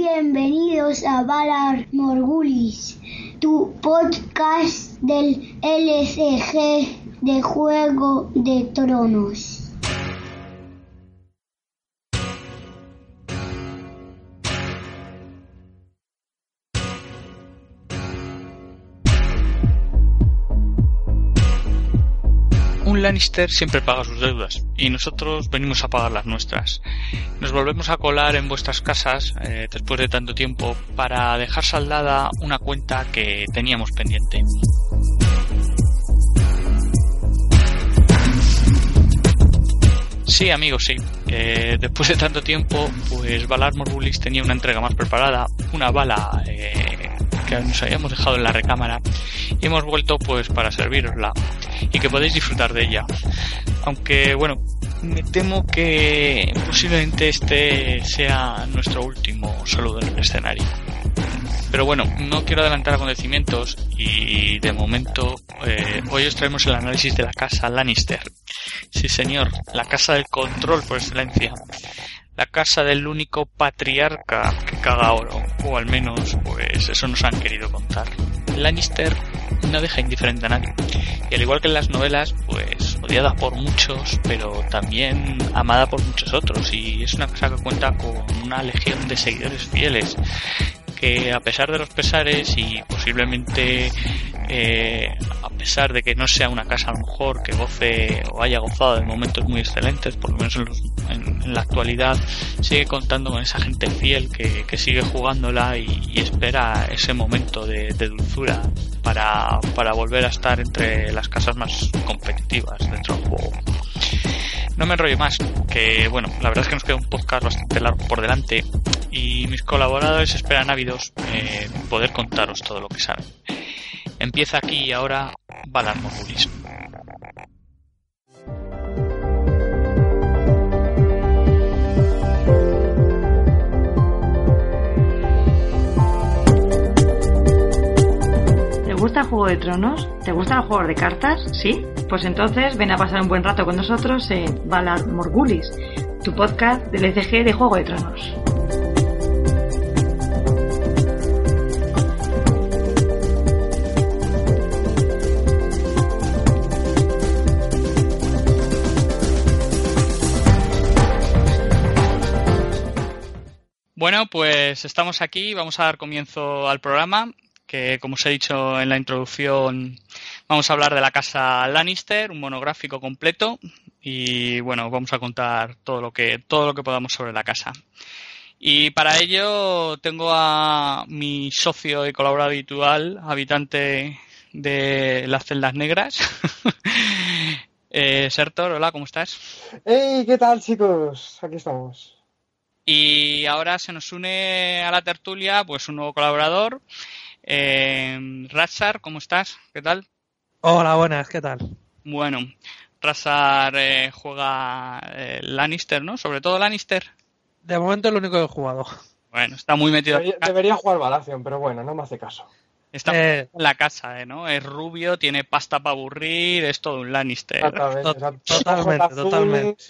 Bienvenidos a Valar Morgulis, tu podcast del LCG de Juego de Tronos. Lannister siempre paga sus deudas y nosotros venimos a pagar las nuestras. Nos volvemos a colar en vuestras casas eh, después de tanto tiempo para dejar saldada una cuenta que teníamos pendiente. Sí, amigos, sí. Eh, después de tanto tiempo, pues Valar tenía una entrega más preparada, una bala eh, que nos habíamos dejado en la recámara y hemos vuelto pues para servirosla y que podéis disfrutar de ella. Aunque bueno, me temo que posiblemente este sea nuestro último saludo en el escenario. Pero bueno, no quiero adelantar acontecimientos y de momento eh, hoy os traemos el análisis de la casa Lannister. Sí señor, la casa del control por excelencia. La casa del único patriarca que caga oro, o al menos pues eso nos han querido contar. Lannister no deja indiferente a nadie. Y al igual que en las novelas, pues odiada por muchos, pero también amada por muchos otros. Y es una casa que cuenta con una legión de seguidores fieles que a pesar de los pesares y posiblemente eh, a pesar de que no sea una casa a lo mejor que goce o haya gozado de momentos muy excelentes, por lo menos en, la actualidad, sigue contando con esa gente fiel que, que sigue jugándola y, espera ese momento de, de dulzura para, para volver a estar entre las casas más competitivas dentro del juego. No me enrollo más, que bueno, la verdad es que nos queda un podcast bastante largo por delante y mis colaboradores esperan ávidos eh, poder contaros todo lo que saben. Empieza aquí y ahora Valar Morgulis. ¿Te gusta Juego de Tronos? ¿Te gusta el juego de cartas? ¿Sí? Pues entonces ven a pasar un buen rato con nosotros en Valar Morgulis, tu podcast del ECG de Juego de Tronos. Bueno, pues estamos aquí, vamos a dar comienzo al programa, que como os he dicho en la introducción, vamos a hablar de la casa Lannister, un monográfico completo, y bueno, vamos a contar todo lo que, todo lo que podamos sobre la casa. Y para ello tengo a mi socio y colaborador habitual, habitante de las celdas negras. eh, Sertor, hola, ¿cómo estás? ¡Hey! ¿Qué tal, chicos? Aquí estamos. Y ahora se nos une a la tertulia pues un nuevo colaborador, eh, Razar, ¿cómo estás? ¿Qué tal? Hola, buenas, ¿qué tal? Bueno, Razar eh, juega eh, Lannister, ¿no? Sobre todo Lannister. De momento es lo único que he jugado. Bueno, está muy metido. Debería, debería jugar Balación, pero bueno, no me hace caso. Está eh, en la casa, ¿no? Es rubio, tiene pasta para aburrir, es todo un Lannister. Totalmente, totalmente.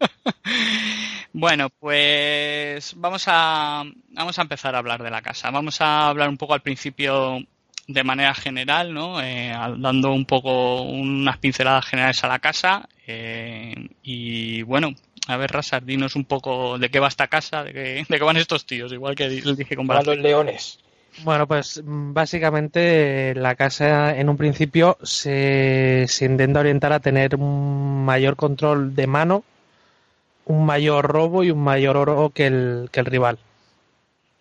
Bueno, pues vamos a, vamos a empezar a hablar de la casa. Vamos a hablar un poco al principio de manera general, ¿no? Eh, dando un poco unas pinceladas generales a la casa. Eh, y bueno, a ver, Rasar, dinos un poco de qué va esta casa, de qué, de qué van estos tíos, igual que les dije con los leones. Bueno, pues básicamente la casa en un principio se, se intenta orientar a tener un mayor control de mano un mayor robo y un mayor oro que el, que el rival.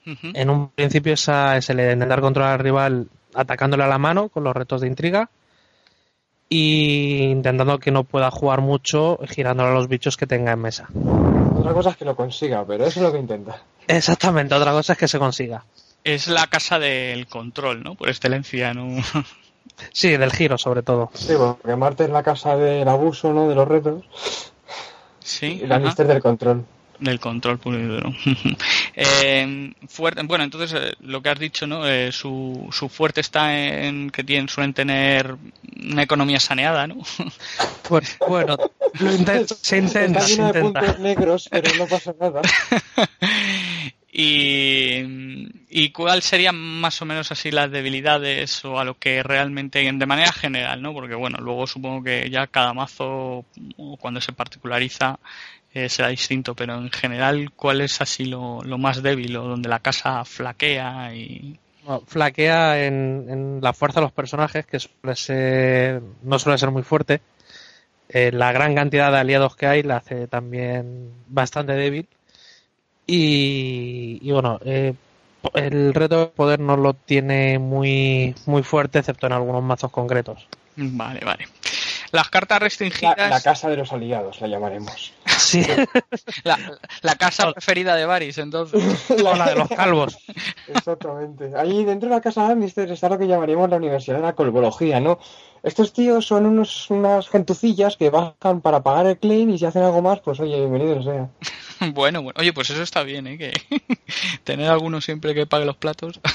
Uh -huh. En un principio esa es el de intentar controlar al rival atacándole a la mano con los retos de intriga y intentando que no pueda jugar mucho girándole a los bichos que tenga en mesa. Otra cosa es que lo consiga, pero eso es lo que intenta. Exactamente, otra cosa es que se consiga. Es la casa del control, ¿no? Por excelencia, ¿no? Sí, del giro sobre todo. Sí, porque Marte es la casa del abuso, ¿no? De los retos. Sí. Lannister del control. Del control puro y duro. eh, fuerte, bueno, entonces eh, lo que has dicho, ¿no? Eh, su, su fuerte está en que tienen, suelen tener una economía saneada, ¿no? pues, bueno, lo intenta, se intenta. Está se de intenta. puntos negros, pero no pasa nada. Y, cuál serían más o menos así las debilidades o a lo que realmente, de manera general, ¿no? Porque bueno, luego supongo que ya cada mazo, cuando se particulariza, eh, será distinto, pero en general, ¿cuál es así lo, lo más débil o donde la casa flaquea y flaquea en, en, la fuerza de los personajes, que suele ser, no suele ser muy fuerte. Eh, la gran cantidad de aliados que hay la hace también bastante débil. Y, y bueno, eh, el reto de poder no lo tiene muy, muy fuerte, excepto en algunos mazos concretos. Vale, vale. Las cartas restringidas. La, la casa de los aliados, la llamaremos. Sí. La, la casa preferida de Varys, entonces. o la de los calvos. Exactamente. Ahí dentro de la casa de Lannister está lo que llamaríamos la Universidad de la Colbología, ¿no? Estos tíos son unos, unas gentucillas que bajan para pagar el claim y si hacen algo más, pues oye, bienvenido sea. Bueno, bueno. Oye, pues eso está bien, ¿eh? Que tener alguno siempre que pague los platos.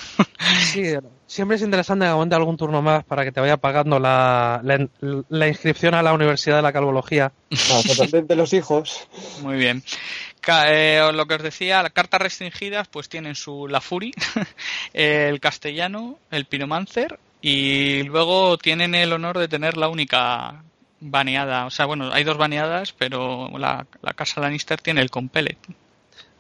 Sí, siempre es interesante que aguante algún turno más para que te vaya pagando la, la, la inscripción a la Universidad de la Calvología. No, de los hijos. Muy bien. Eh, lo que os decía, las cartas restringidas pues tienen su La Fury, el castellano, el Pinomancer y luego tienen el honor de tener la única baneada. O sea, bueno, hay dos baneadas, pero la, la casa Lannister tiene el Compellet.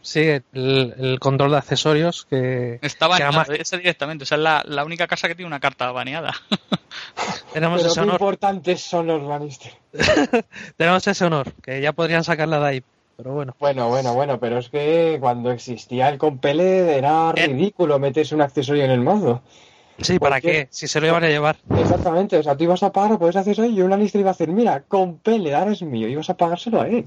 Sí, el, el, control de accesorios que... Está baneado, que además... directamente. O sea, es la, la, única casa que tiene una carta baneada. Tenemos Pero ese honor. importantes son los Lannister. Tenemos ese honor, que ya podrían sacarla de ahí. Pero bueno. Bueno, bueno, bueno, pero es que cuando existía el Compele era ridículo meterse un accesorio en el mazo. Sí, ¿para qué? Si se lo iban a llevar. Exactamente, o sea, tú ibas a pagar por ese accesorio y una lista iba a decir, mira, Compele, ahora es mío, ibas a pagárselo a él.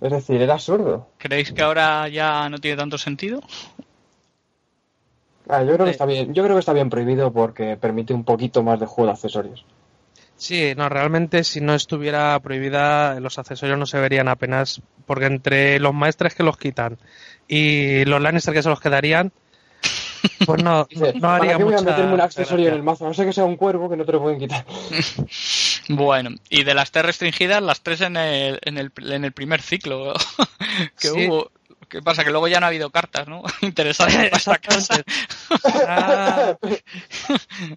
Es decir, era absurdo. ¿Creéis que ahora ya no tiene tanto sentido? Ah, yo creo que está bien, yo creo que está bien prohibido porque permite un poquito más de juego de accesorios. Sí, no, realmente si no estuviera prohibida los accesorios no se verían apenas, porque entre los maestres que los quitan y los Lannister que se los quedarían, pues no, Dice, no haría ¿Para qué voy a mucha meterme un accesorio en el mazo? No sé que sea un cuervo que no te lo pueden quitar. Bueno, y de las tres restringidas, las tres en el, en el, en el primer ciclo que Sí. hubo. ¿Qué pasa? Que luego ya no ha habido cartas, ¿no? Interesantes para esta casa. Ah,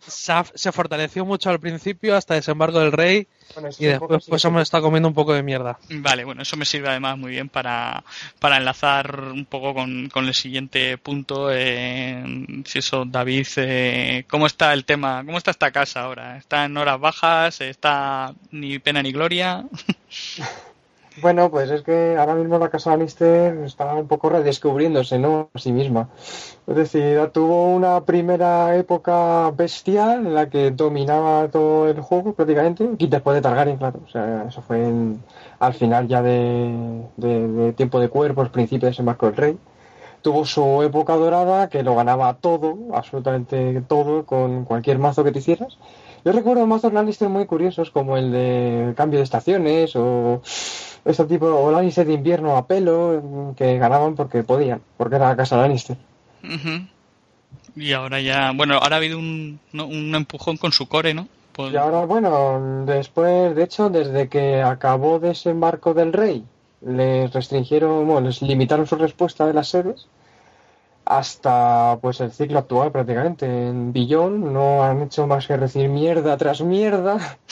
se, ha- se fortaleció mucho al principio hasta desembarco del rey Bueno, y después pues hemos estado comiendo un poco de mierda. Vale, bueno, eso me sirve además muy bien para, para enlazar un poco con, con el siguiente punto. eh, si eso, David, eh, ¿cómo está el tema? ¿Cómo está esta casa ahora? ¿Está en horas bajas? ¿Está ni pena ni gloria? Bueno, pues es que ahora mismo la casa Lannister está un poco redescubriéndose, ¿no? A sí misma. Es decir, tuvo una primera época bestial en la que dominaba todo el juego prácticamente, y después de Targaryen, claro. O sea, eso fue en- al final ya de, de- de Tiempo de Cuerpos, principio de desembarco del rey. Tuvo su época dorada que lo ganaba todo, absolutamente todo, con cualquier mazo que te hicieras. Yo recuerdo mazos Lannister muy curiosos, como el de cambio de estaciones o este tipo, o Lannister de invierno a pelo, que ganaban porque podían, porque era la casa Lannister. Ujú. Y ahora ya, bueno, ahora ha habido un, ¿no? un empujón con su core, ¿no? Y ahora, bueno, después, de hecho, desde que acabó desembarco del rey, les restringieron, bueno, les limitaron su respuesta de las sedes hasta pues el ciclo actual prácticamente. En Billón no han hecho más que recibir mierda tras mierda,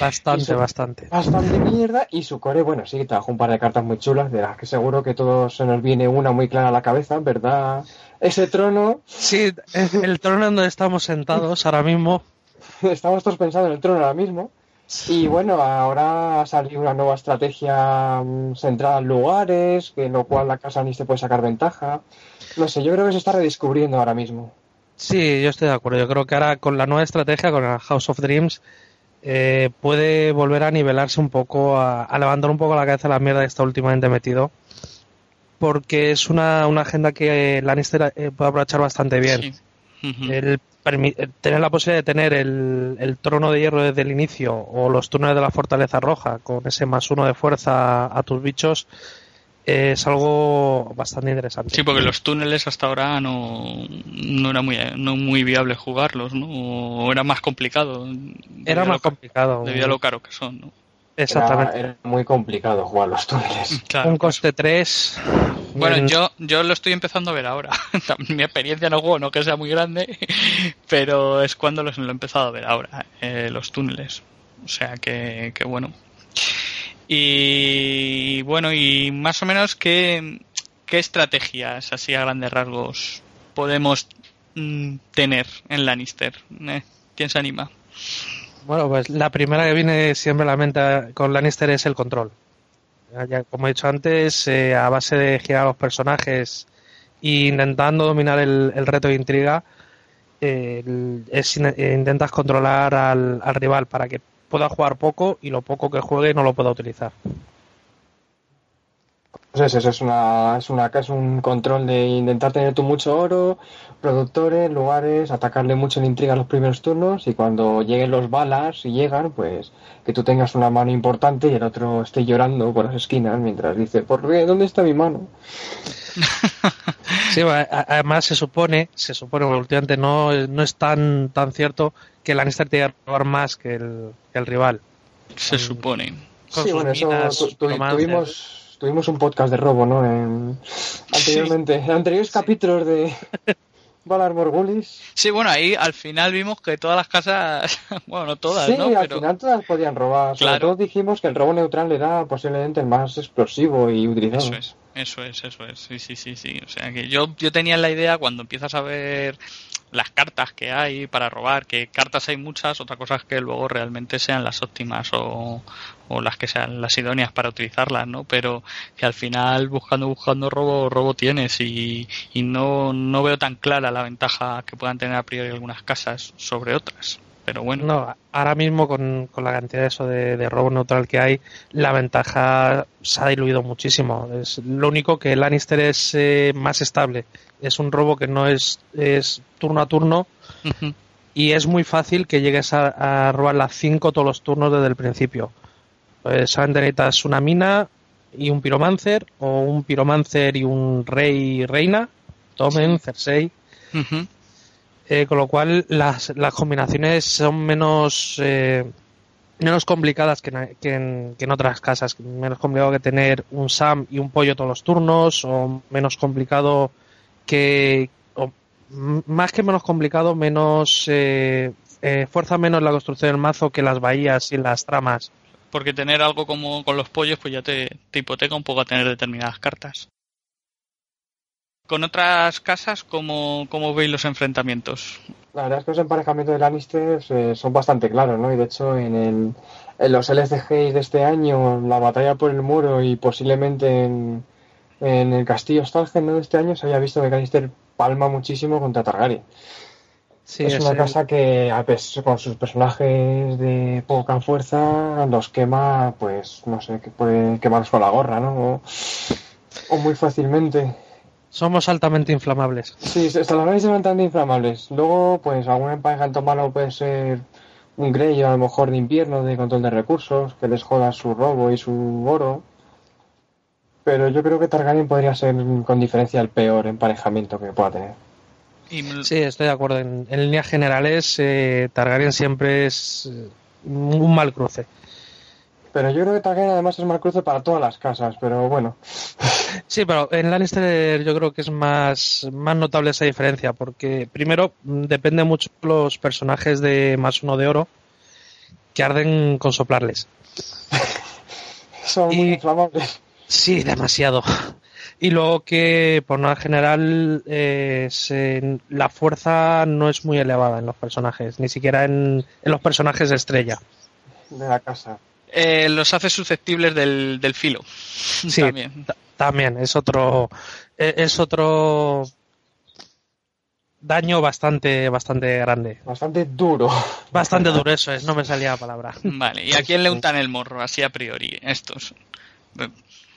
Bastante, bastante. bastante mierda, y su core, bueno, sí, trajo un par de cartas muy chulas, de las que seguro que todos se nos viene una muy clara a la cabeza, ¿verdad? Ese trono, Sí, el trono en donde estamos sentados ahora mismo. estamos todos pensando en el trono ahora mismo. Y bueno, ahora ha salido una nueva estrategia mm, centrada en lugares, que en lo cual la casa ni se puede sacar ventaja. No sé, yo creo que se está redescubriendo ahora mismo. Sí, yo estoy de acuerdo. Yo creo que ahora con la nueva estrategia, con el House of Dreams, eh, puede volver a nivelarse un poco, a, a levantar un poco la cabeza de la mierda que está últimamente metido. Porque es una, una agenda que Lannister eh, puede aprovechar bastante bien. Sí. El tener la posibilidad de tener el, el trono de hierro desde el inicio o los túneles de la fortaleza roja con ese más uno de fuerza a tus bichos es algo bastante interesante. Sí, porque los túneles hasta ahora no, no era muy no muy viable jugarlos, ¿no? O era más complicado. Era lo más ca- complicado. Debido a lo caro que son, ¿no? Exactamente. Era, era muy complicado jugar los túneles. Claro, Un coste 3 Bueno, En- yo, yo lo estoy empezando a ver ahora. Mi experiencia en el juego no que sea muy grande, pero es cuando los- lo he empezado a ver ahora, eh, los túneles. O sea que, que bueno. Y bueno, y más o menos qué, qué estrategias, así a grandes rasgos, podemos mm, tener en Lannister. Eh, ¿Quién se anima? Bueno, pues la primera que viene siempre a la mente con Lannister es el control. Como he dicho antes, eh, a base de girar a los personajes e intentando dominar el, el reto de intriga, eh, es eh, intentas controlar al, al rival para que pueda jugar poco y lo poco que juegue no lo pueda utilizar. Pues eso, es una, es una es un control de intentar tener tú mucho oro, productores, lugares, atacarle mucho en intriga en los primeros turnos y cuando lleguen los balas y llegan, pues que tú tengas una mano importante y el otro esté llorando por las esquinas mientras dice, ¿por qué? ¿Dónde está mi mano? Sí, además se supone, se supone, porque últimamente no, no es tan, tan cierto que Lannister tiene que robar más que el, que el rival. Se Mm. supone. Con sí, bueno, eso tu- tu- tuvimos, tuvimos un podcast de robo, ¿no? En, anteriormente, en anteriores capítulos de Valar Morgulis. Sí, bueno, ahí al final vimos que todas las casas, bueno, no todas, sí, ¿no? al Pero final todas podían robar. Sobre Claro. todo dijimos que el robo neutral era posiblemente el más explosivo y utilizado. eso es, eso es, eso es. Sí, sí, sí, sí. O sea que yo, yo tenía la idea cuando empiezas a ver las cartas que hay para robar, que cartas hay muchas, otra cosa es que luego realmente sean las óptimas o, o las que sean las idóneas para utilizarlas, ¿no? Pero que al final buscando, buscando robo, robo tienes y, y no, no veo tan clara la ventaja que puedan tener a priori algunas casas sobre otras. Pero bueno. No, ahora mismo con, con la cantidad de eso de, de robo neutral que hay, la ventaja se ha diluido muchísimo. Es lo único que Lannister es eh, más estable. Es un robo que no es, es turno a turno y es muy fácil que llegues a, a robar las 5 todos los turnos desde el principio. Pues solamente necesitas una mina y un piromancer, o un piromancer y un rey y reina, Tomen, Cersei. Eh, con lo cual las, las combinaciones son menos eh, menos complicadas que, en- que en, otras casas menos complicado que tener un Sam y un pollo todos los turnos o menos complicado que más que menos complicado menos eh, eh, fuerza menos la construcción del mazo que las bahías y las tramas Porque tener algo como con los pollos, pues ya te, te hipoteca un poco a tener determinadas cartas. Con otras casas, ¿cómo, cómo veis los enfrentamientos? La verdad es que los emparejamientos de Lannister eh, son bastante claros, ¿no? Y de hecho, en, el, en los LCGs de este año, la batalla por el muro y posiblemente en, en el castillo Stalgen ¿no? de este año, se había visto que Lannister palma muchísimo contra Targaryen. Sí, es una el- casa que, a pesar con sus personajes de poca fuerza, los quema, pues, no sé, que puede quemarlos con la gorra, ¿no? O, o muy fácilmente. Somos altamente inflamables Sí, hasta los Grey son tan inflamables. Luego, pues algún emparejamiento malo puede ser un Grey a lo mejor de invierno, de control de recursos, que les joda su robo y su oro. Pero yo creo que Targaryen podría ser con diferencia el peor emparejamiento que pueda tener. Sí, estoy de acuerdo. En, en líneas generales, eh, Targaryen siempre es eh, un mal cruce. Pero yo creo que Targaryen además es mal cruce para todas las casas, pero bueno. Sí, pero en Lannister yo creo que es más, más notable esa diferencia, porque primero mm, depende mucho los personajes de más uno de oro que arden con soplarles. Son muy inflamables. Sí, demasiado. Y luego que, por norma general, eh, se- la fuerza no es muy elevada en los personajes, ni siquiera en, en los personajes de estrella. de la casa. Eh, los hace susceptibles del, del filo. Sí, También. ta- también es otro, e- es otro daño bastante, bastante grande. Bastante duro. Bastante duro eso es, no me salía la palabra. Vale, ¿y a quién le untan el morro? Así a priori, estos.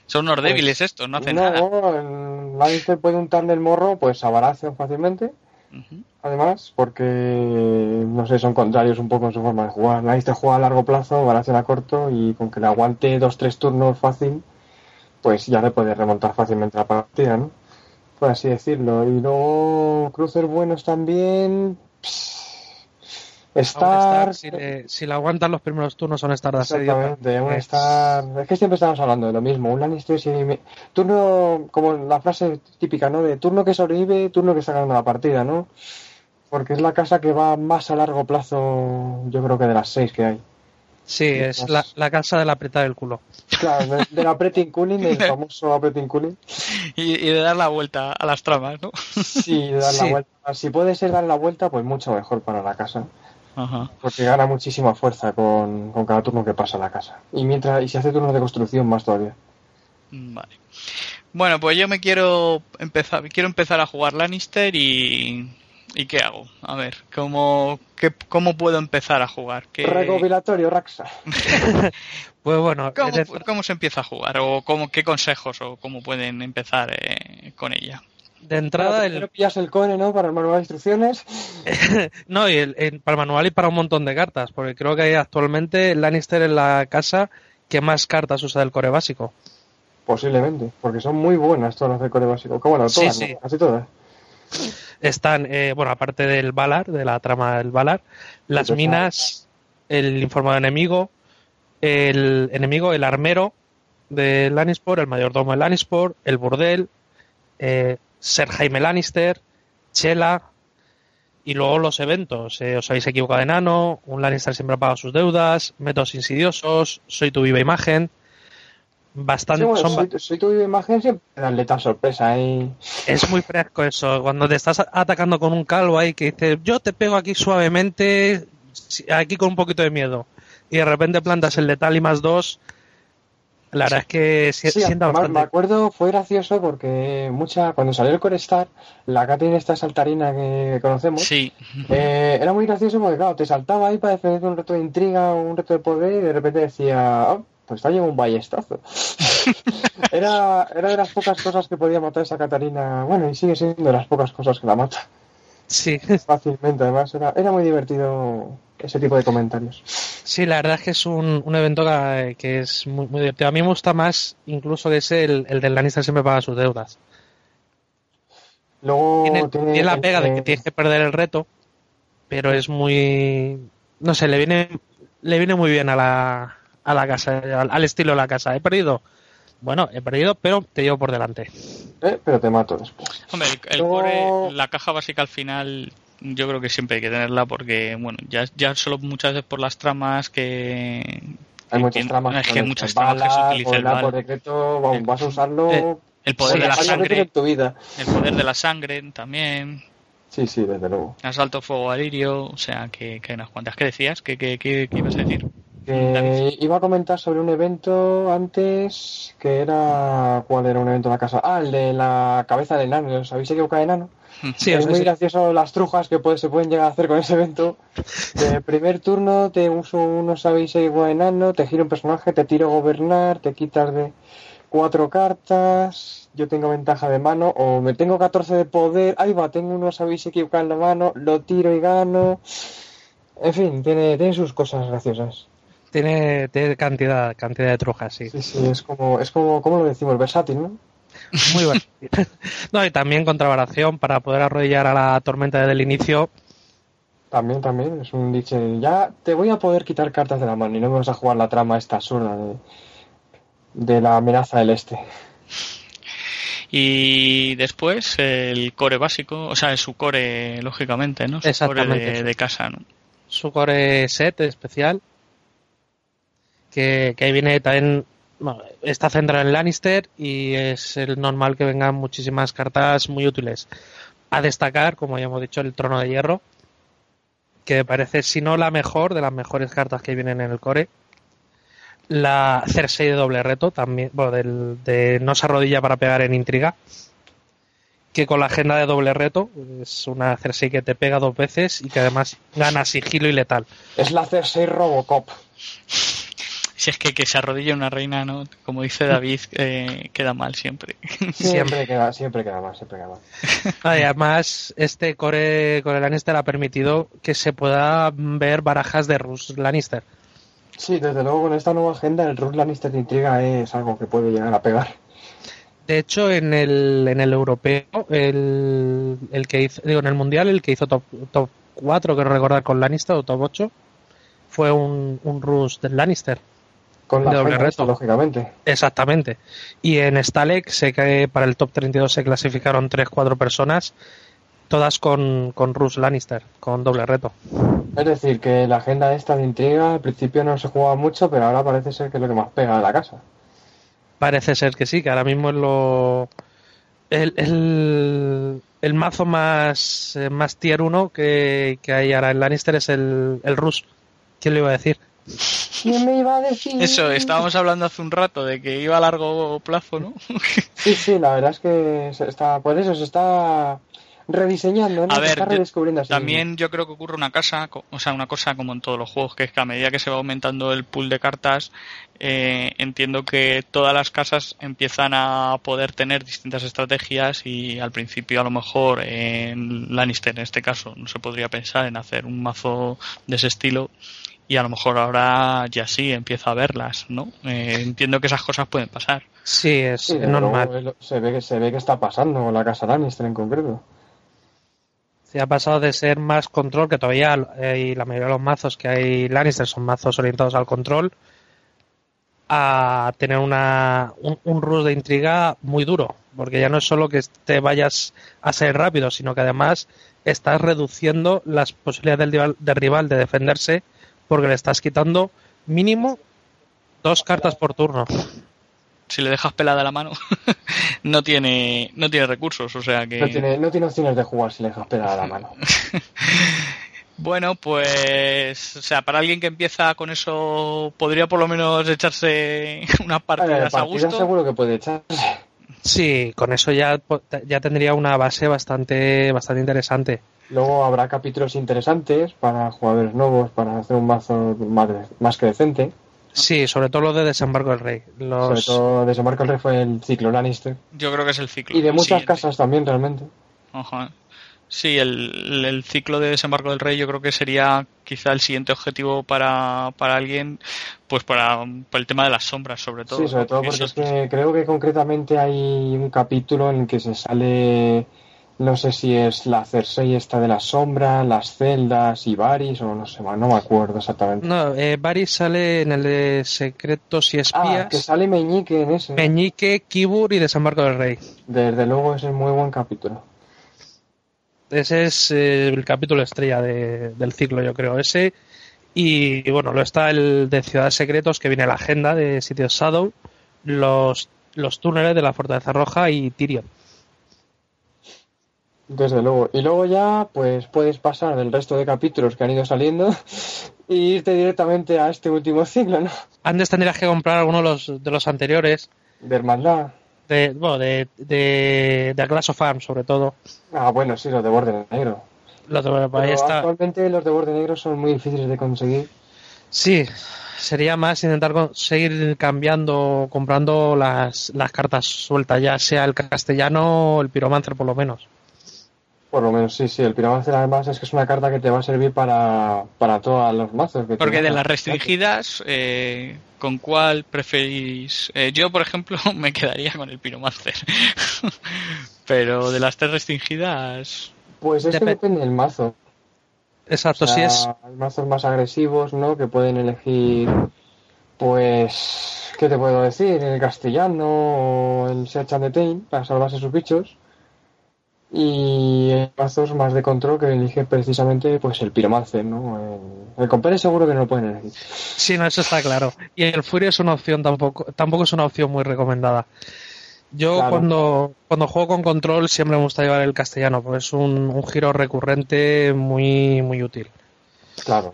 Son unos Pues, débiles estos, no hacen no, nada. en Lannister puede untarle el morro pues a Baratheon fácilmente. Además, porque no sé, son contrarios un poco en su forma de jugar. Lannister juega a largo plazo, Baratheon a corto y con que le aguante dos tres turnos fácil, pues ya le puede remontar fácilmente la partida, ¿no? Por así decirlo. Y luego cruces buenos también. Star, si, le, si le aguantan los primeros turnos a un Star de asedio. Exactamente, un eh, Star. Es que siempre estamos hablando de lo mismo. Un Lannister, si- turno, como la frase típica, ¿no? De turno que sobrevive, turno que está ganando la partida, ¿no? Porque es la casa que va más a largo plazo, yo creo que de las seis que hay. Sí, es la, la casa del apretar el culo. Claro, de- del apreting cooling, del famoso apreting cooling. Y, y de dar la vuelta a las tramas, ¿no? Sí, de dar Sí. la vuelta. Si puede ser dar la vuelta, pues mucho mejor para la casa. Ajá. Porque gana muchísima fuerza con, con cada turno que pasa la casa. Y mientras y si hace turnos de construcción, más todavía. Vale. Bueno, pues yo me quiero empezar, quiero empezar a jugar Lannister y ¿y qué hago? A ver, ¿cómo qué- cómo puedo empezar a jugar? ¿Qué- Recopilatorio, Raxa. Pues bueno, ¿Cómo, cómo se empieza a jugar? ¿O cómo, qué consejos o cómo pueden empezar eh, con ella? De entrada Primero el, pillas el core, ¿no? Para el manual de instrucciones. no y el, el- para el manual y para un montón de cartas, porque creo que actualmente Lannister es la casa que más cartas usa del core básico. Posiblemente, porque son muy buenas todas las de core básico. Que bueno, Sí, todas, sí. ¿no? casi todas. Están, eh, bueno, aparte del Valar, de la trama del Valar, las minas, el informado enemigo, el enemigo, el armero de Lannisport, el mayordomo de Lannisport, el burdel, eh, Ser Jaime Lannister, Chela, y luego los eventos. eh, os habéis equivocado de enano, un Lannister siempre paga sus deudas, métodos insidiosos, soy tu viva imagen. Bastante, Sí, bueno, son soy, soy tu viva imagen siempre darle tal sorpresa ahí. es muy fresco eso. Cuando te estás atacando con un calvo ahí que dice, yo te pego aquí suavemente, aquí con un poquito de miedo. Y de repente plantas el letal y más dos. La verdad es que si- Sí, sienta además, me bastante. acuerdo, fue gracioso porque mucha cuando salió el Core Star, la Catherine esta saltarina que conocemos, Sí, eh, era muy gracioso porque claro, te saltaba ahí para defender un reto de intriga o un reto de poder y de repente decía, "Ah, pues está llevo un ballestazo. era, era de las pocas cosas que podía matar esa Catarina, bueno, y sigue siendo de las pocas cosas que la mata Sí, fácilmente, además era, era muy divertido ese tipo de comentarios. sí, la verdad es que es un, un evento que, que es muy, muy divertido. A mí me gusta más incluso que es el, el del Lannister siempre paga sus deudas. Luego Tiene, tiene, tiene la pega de eh, que tienes que perder el reto, pero es muy... No sé, le viene, le viene muy bien a la, a la casa, al, al estilo de la casa. He perdido. Bueno, he perdido, pero te llevo por delante. eh, pero te mato después. hombre, el, el Luego- core, la caja básica al final yo creo que siempre hay que tenerla porque bueno, ya ya solo muchas veces por las tramas que Hay muchas tramas. es que hay tramas se bala, utiliza el por decreto, vamos, vas a usarlo el poder Sí, de la sangre, tu vida. el poder de la sangre también, Sí, sí, desde luego. asalto fuego alirio, o sea que, que hay unas cuantas. ¿Qué decías? ¿Qué, qué, qué, qué ibas a decir? Iba a comentar sobre un evento antes que era. ¿Cuál era un evento en la casa? Ah, el de la cabeza de enano. ¿Os habéis equivocado de enano? Sí, es muy sí. gracioso las trujas que puede- se pueden llegar a hacer con ese evento. De primer turno te uso unos sabéis igual enano, te giro un personaje, te tiro gobernar, te quitas de cuatro cartas, yo tengo ventaja de mano, o me tengo 14 de poder, ahí va, tengo unos sabéis equivocado en la mano, lo tiro y gano. En fin, tiene, tiene sus cosas graciosas. Tiene, tiene cantidad, cantidad de trujas, sí. Sí, sí, es como, es como, ¿cómo lo decimos? Versátil, ¿no? Muy bueno. no, y también contravaración para poder arrodillar a la tormenta desde el inicio. También, también, es un dice, ya te voy a poder quitar cartas de la mano y no vas a jugar la trama esta absurda de, de la amenaza del este. Y después el core básico, o sea, su core, lógicamente, ¿no? Su core Exactamente, de, casa, ¿no? Su core set especial. Que, que ahí viene también. Está centrado en Lannister y es el normal que vengan muchísimas cartas muy útiles. A destacar, como ya hemos dicho, el trono de hierro. Que me parece, si no la mejor, de las mejores cartas que vienen en el core. La Cersei de doble reto, también, bueno, del, de no se arrodilla para pegar en intriga. Que con la agenda de doble reto es una Cersei que te pega dos veces y que además gana sigilo y letal. Es la Cersei Robocop. Si es que que se arrodilla una reina, ¿no? Como dice David, eh, queda mal siempre. Siempre queda, siempre queda más, siempre queda y además, este core, core Lannister ha permitido que se pueda ver barajas de Rus Lannister. Sí, desde luego con esta nueva agenda el Ruth Lannister de intriga es algo que puede llegar a pegar. De hecho, en el, en el europeo, el, el que hizo, digo, en el mundial, el que hizo top, top 4, quiero recordar, con Lannister, o top 8, fue un, un Rus del Lannister. Con la doble reto. lógicamente. Exactamente. Y en Stalek sé que para el top 32 se clasificaron 3-4 personas, todas con, con Rus Lannister, con doble reto. Es decir, que la agenda esta de intriga al principio no se jugaba mucho, pero ahora parece ser que es lo que más pega de la casa. Parece ser que sí, que ahora mismo es lo. El, el, el mazo más, eh, más tier 1 que, que hay ahora en Lannister es el, el Rus. ¿Quién le iba a decir? ¿Quién me iba a decir? Eso, estábamos hablando hace un rato de que iba a largo plazo, ¿no? Sí, sí, la verdad es que se está, por eso se está rediseñando, ¿no? A ver, redescubriendo. También yo creo que ocurre una cosa, co- o sea, una cosa como en todos los juegos, que es que a medida que se va aumentando el pool de cartas, eh, entiendo que todas las casas empiezan a poder tener distintas estrategias y al principio a lo mejor en Lannister en este caso no se podría pensar en hacer un mazo de ese estilo y a lo mejor ahora ya sí empieza a verlas, ¿no? Eh, entiendo que esas cosas pueden pasar. Sí, es Sí, normal. se, ve que, se ve que está pasando con la casa Lannister en concreto. Se ha pasado de ser más control, que todavía eh, y la mayoría de los mazos que hay Lannister son mazos orientados al control, a tener una, un, un rush de intriga muy duro. Porque ya no es solo que te vayas a ser rápido, sino que además estás reduciendo las posibilidades del rival, del rival de defenderse porque le estás quitando mínimo dos cartas por turno. Si le dejas pelada la mano, no tiene no tiene recursos, o sea que No tiene, no tiene opciones de jugar si le dejas pegada la mano. Bueno, pues, o sea, para alguien que empieza con eso, podría por lo menos echarse unas partidas a gusto. seguro que puede echarse. Sí, con eso ya, ya tendría una base bastante, bastante interesante. Luego habrá capítulos interesantes para jugadores nuevos, para hacer un mazo más, más que decente. Sí, sobre todo lo de Desembarco del Rey. Los... Sobre todo Desembarco el Rey fue el ciclo Lannister. Yo creo que es el ciclo. Y de muchas siguiente. casas también, realmente. Ajá. Sí, el, el ciclo de desembarco del rey yo creo que sería quizá el siguiente objetivo para, para alguien, pues para, para el tema de las sombras sobre todo. Sí, sobre todo porque es que creo que concretamente hay un capítulo en el que se sale, no sé si es la Cersei esta de la sombra, las celdas y Varys, o no sé, no me acuerdo exactamente. No, eh, Varys sale en el de Secretos y Ah, Espías, que sale Meñique en ese. Meñique, Kibur y Desembarco del Rey. Desde luego ese es muy buen capítulo. Ese es eh, el capítulo estrella de- del ciclo, yo creo. Ese. Y, y bueno, lo está el de Ciudades Secretos, que viene la agenda de Sitios Shadow, los, los túneles de la Fortaleza Roja y Tyrion. Desde luego. Y luego ya, pues puedes pasar del resto de capítulos que han ido saliendo e irte directamente a este último ciclo, ¿no? Antes tendrías que comprar alguno de los, de los anteriores, De hermandad. de, bueno, de, de, de Glass of Arms, sobre todo. Ah, bueno, sí, los de borde negro. Los de- ahí Pero está. actualmente los de borde negro son muy difíciles de conseguir. Sí, sería más intentar seguir cambiando, comprando las, las cartas sueltas, ya sea el castellano o el piromancer por lo menos. Por lo menos, sí, sí. El Pyromancer además es que es una carta que te va a servir para, para todos los mazos. Que Porque de las restringidas, eh, ¿con cuál preferís? Eh, yo, por ejemplo, me quedaría con el Pyromancer. Pero de las tres restringidas, Pues es que Depe- depende del mazo. Exacto, O sea, si es Hay mazos más agresivos, ¿no? Que pueden elegir, pues, ¿qué te puedo decir? El castellano o el Search and Detain para salvarse sus bichos. Y hay mazos más de control que eligen precisamente, pues, el Pyromancer, ¿no? El, el Compere seguro que no lo pueden elegir. Sí, no, eso está claro. Y el Fury es una opción tampoco, tampoco es una opción muy recomendada. Yo Claro. cuando, cuando juego con control siempre me gusta llevar el castellano, porque es un, un giro recurrente muy, muy útil. Claro.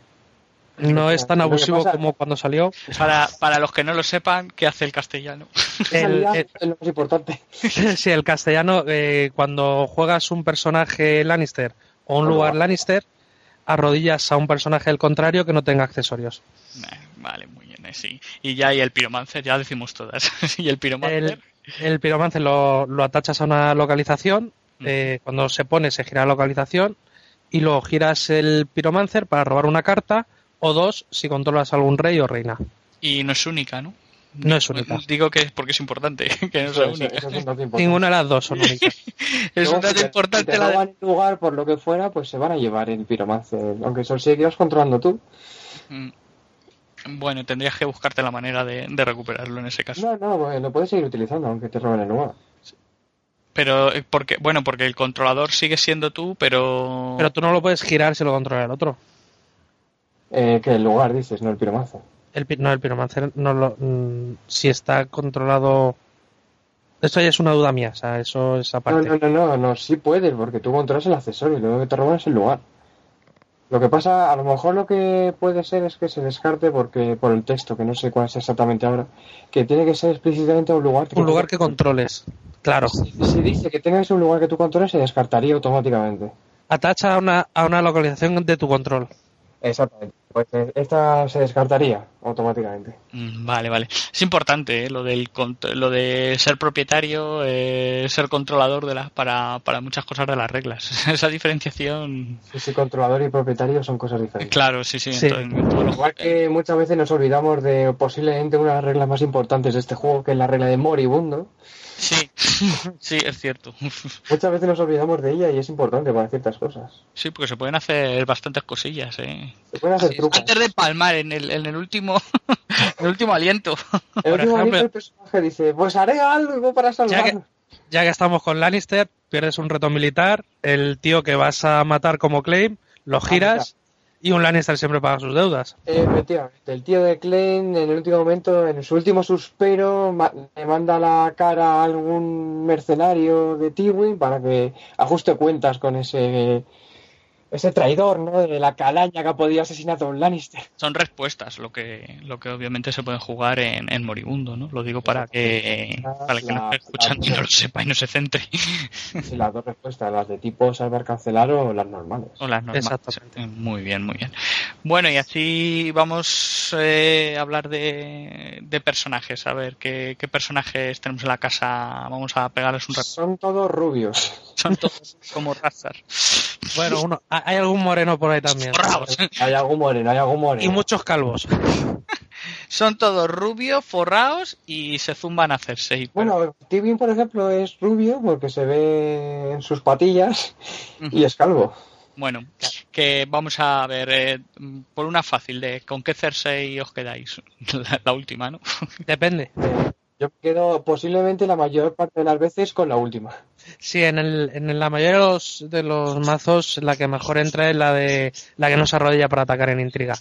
No es tan abusivo pasa- como cuando salió. para, para los que no lo sepan, ¿qué hace el castellano? El, el- es lo más importante. sí, el castellano, eh, cuando juegas un personaje Lannister o un lugar. Lannister, arrodillas a un personaje del contrario que no tenga accesorios. Vale, muy bien, eh, sí. Y ya, y el Pyromancer, ya decimos todas. y el Pyromancer, El, el piromancer lo, lo atachas a una localización, Mm. eh, cuando se pone se gira la localización y luego giras el piromancer para robar una carta o dos si controlas algún rey o reina. y no es única, ¿no? No es única. Digo que es porque es importante, que no sea Eso- única. eso es un dato importante. Ninguna de las dos son únicas. Es un dato importante si te la de... roban el lugar por lo que fuera, pues se van a llevar el piromancer. Aunque que ibas controlando tú. Mm. Bueno, tendrías que buscarte la manera de, de recuperarlo en ese caso. No, no, pues lo puedes seguir utilizando, aunque te roben el lugar. Pero, eh, porque, bueno, porque el controlador sigue siendo tú, pero... Pero tú no lo puedes girar si lo controla el otro. Eh, que el lugar, dices, no el piromancer. El, pi- no, el Pyromancer no lo. mm, si está controlado. Esto ya es una duda mía, o sea, eso es No, aparte. no, no, no, no, sí puedes, porque tú controlas el accesorio y luego que te roban es el lugar. Lo que pasa, a lo mejor lo que puede ser es que se descarte porque por el texto, que no sé cuál es exactamente ahora, que tiene que ser explícitamente un lugar Un lugar que controles. Claro. Si, si dice que tenga que ser un lugar que tú controles, se descartaría automáticamente. Atacha a una, a una localización de tu control. Exactamente. Pues eh, esta se descartaría automáticamente. Mm, Vale, vale. Es importante ¿eh? lo del lo de ser propietario, eh, ser controlador de las para, para muchas cosas de las reglas. Esa diferenciación, Sí, sí, controlador y propietario son cosas diferentes. claro, sí, sí. Sí. en los- Igual que muchas veces nos olvidamos de posiblemente una de las reglas más importantes de este juego, que es la regla de moribundo. Sí, sí, es cierto. Muchas veces nos olvidamos de ella y es importante para ciertas cosas. Sí, porque se pueden hacer bastantes cosillas, ¿eh? Se pueden hacer Sí, trucos. Antes de palmar en el, en el último, en el último aliento. El último ejemplo- el personaje dice, pues haré algo para salvar. que- Ya que estamos con Lannister, pierdes un reto militar, el tío que vas a matar como claim, lo giras y un Lannister siempre paga sus deudas. Efectivamente, el tío de Klein en el último momento, en su último suspiro, le manda la cara a algún mercenario de Tywin para que ajuste cuentas con ese ese traidor, ¿no? De la calaña que ha podido asesinar a un Lannister. Son respuestas, lo que, lo que obviamente se pueden jugar en, en Moribundo, ¿no? Lo digo para que, para que no esté escuchando y no lo sepa y no se centre. Sí, las dos respuestas, las de tipo salvar cancelar o las normales. O las normales. Exactamente. Muy bien, muy bien. Bueno, y así vamos eh, a hablar de, de personajes. A ver, ¿qué, qué personajes tenemos en la casa? Vamos a pegarles un rato. Son todos rubios. Son todos como razas. Bueno, uno, hay algún moreno por ahí también. Forrados. Hay algún moreno, hay algún moreno. Y muchos calvos. Son todos rubios, forrados y se zumban a Cersei. Bueno, Tywin, por ejemplo, es rubio porque se ve en sus patillas y es calvo. Bueno, que vamos a ver, eh, por una fácil, de ¿con qué Cersei os quedáis? La, la última, ¿no? Depende. Yo me quedo posiblemente la mayor parte de las veces con la última. Sí, en, el, en la mayoría de los, de los mazos la que mejor entra es la de la que no se arrodilla para atacar en intriga.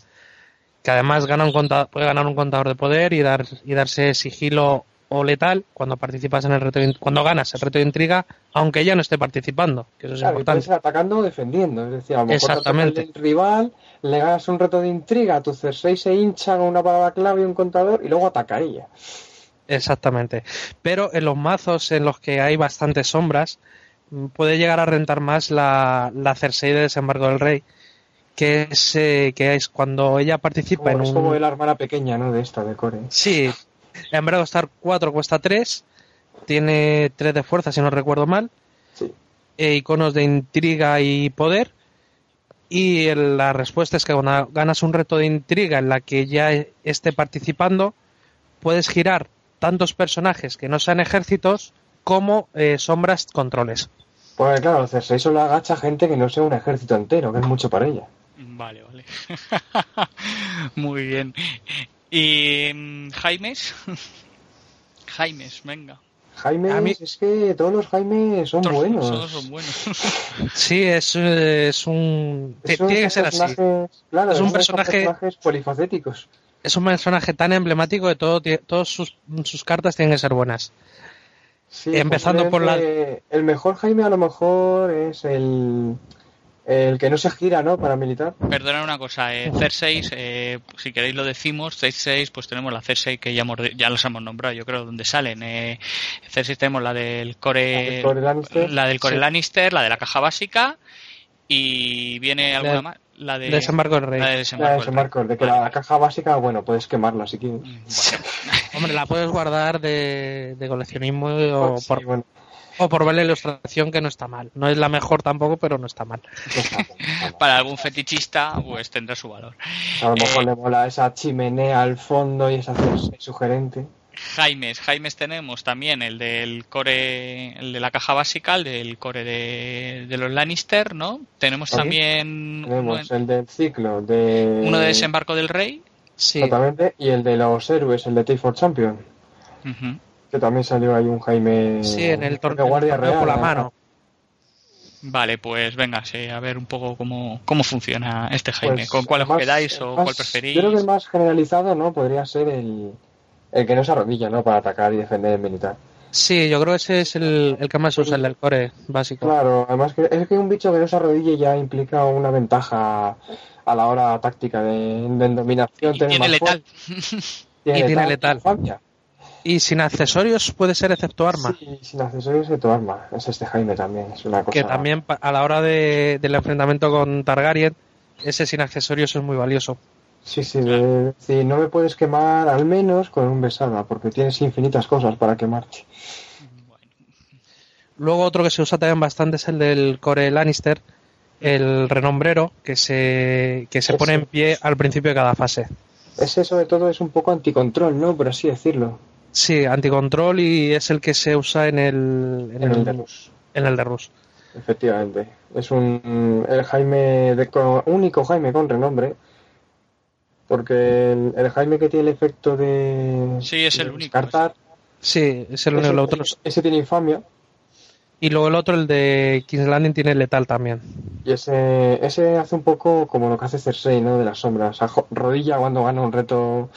Que además gana un conta- puede ganar un contador de poder y dar y darse sigilo o letal cuando participas en el reto de cuando ganas el reto de intriga, aunque ella no esté participando, que eso es Claro, importante. atacando o defendiendo. Es decir, a lo mejor Exactamente. el rival, le ganas un reto de intriga, tu Cersei se hincha con una palabra clave y un contador y luego ataca a ella. Exactamente. Pero en los mazos en los que hay bastantes sombras, puede llegar a rentar más la, la Cersei de Desembarco del Rey, que es, eh, que es cuando ella participa Como, en es un... como la hermana pequeña, ¿no? De esta, de Core. Sí, en vez de costar 4 cuesta 3, tiene 3 de fuerza si no recuerdo mal, Sí. e iconos de intriga y poder. Y la respuesta es que cuando ganas un reto de intriga en la que ya esté participando, puedes girar tantos personajes que no sean ejércitos como eh, sombras controles. Pues claro, Cersei solo agacha gente que no sea un ejército entero, que es mucho para ella. Vale, vale. Muy bien. ¿Y mm, Jaimes? Jaimes, venga. Jaime, A mí- es que todos los Jaimes son Todos- buenos. Todos son buenos. Sí, es, eh, es un... Es Tiene que ser así. Claro, Es un personaje- personajes polifacéticos. Es un personaje tan emblemático que todo, todas sus, sus cartas tienen que ser buenas. Sí, Empezando por la- El mejor Jaime a lo mejor es el, el que no se gira, ¿no? Para militar. Perdona una cosa, eh, Cersei, eh, si queréis lo decimos, Cersei, pues tenemos la Cersei que ya, hemos, ya los hemos nombrado, yo creo, donde salen. Eh, Cersei tenemos la del Core, La del Core Lannister. la del Core Sí. Lannister, la de la caja básica y viene alguna La- más, la de Desembarco del Rey. la de desembarco. del ese Rey. marco, de que Vale, la caja básica, bueno, puedes quemarla si quieres. Bueno, Hombre, la puedes guardar de, de coleccionismo o, Sí, por, bueno, o por ver la ilustración que no está mal. No es la mejor tampoco, pero no está mal. para algún fetichista, pues tendrá su valor. A lo mejor Eh, le mola esa chimenea al fondo y esa sugerente. Jaimes. Jaimes tenemos también el del core, el de la caja básica, el del core de, de los Lannister, ¿no? Tenemos Sí. también uno, Tenemos el del ciclo de... uno de Desembarco del Rey. Sí, Exactamente, y el de los héroes, el de Take for Champion, que también salió ahí un Jaime sí, en el de torneo, Guardia torneo Real. por la ¿eh? mano. Vale, pues venga, a ver un poco cómo, cómo funciona este Jaime. Pues, ¿Con cuál os más- quedáis o más- cuál preferís? Yo creo que el más generalizado, ¿no? Podría ser el, el que no se arrodilla, ¿no? Para atacar y defender el militar. Sí, yo creo que ese es el, el que más se usa, el del core básico. Claro, además que es que un bicho que no se arrodille ya implica una ventaja a la hora táctica de, de dominación. Y tiene más letal. fuerza, Y tiene letal. Y sin accesorios puede ser excepto arma. Sí, sin accesorios tu arma. Es este Jaime también, es una cosa. Que también a la hora de- del enfrentamiento con Targaryen, ese sin accesorios es muy valioso. Sí, sí, sí, no me puedes quemar al menos con un besarma, porque tienes infinitas cosas para quemarte. Luego otro que se usa también bastante es el del core Lannister, el renombrero, que se, que se Ese. pone en pie al principio de cada fase. Ese sobre todo es un poco anticontrol, ¿no? Por así decirlo. Sí, anticontrol y es el que se usa en el, en En el, el de Rus. en el de Rus. Efectivamente. Es un el Jaime de co- único Jaime con renombre. Porque el, el Jaime que tiene el efecto de, Sí, es el único, descartar, Sí, es el único. ese, el otro es- ese tiene infamia. Y luego el otro, el de King's Landing, tiene letal también. Y ese, ese hace un poco como lo que hace Cersei, ¿no? De las sombras. Ajo- Rodilla cuando gana un reto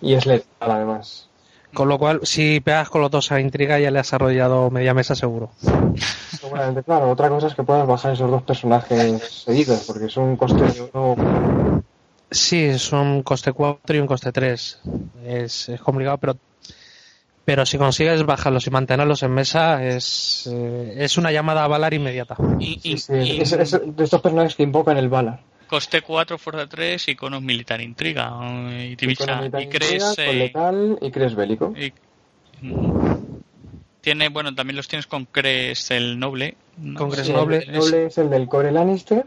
y es letal además. Con lo cual, si pegas con los dos a intriga, ya le has arrollado media mesa seguro. Seguramente, claro. Otra cosa es que puedas bajar esos dos personajes seguidos, porque es un coste de uno. Sí, es un coste 4 y un coste 3. Es, es complicado, pero pero si consigues bajarlos y mantenerlos en mesa, es, eh, es una llamada a balar inmediata. Y, Sí, y- sí, y es, es de estos personajes que invocan el bala. coste 4, fuerza 3, iconos militar intriga. Y, divisa- y crees. intriga, con eh, letal y crees bélico. y- mm, tiene, bueno, también los tienes con Cres el noble. ¿no? Con Cres Sí, noble. El noble es el del core Lannister,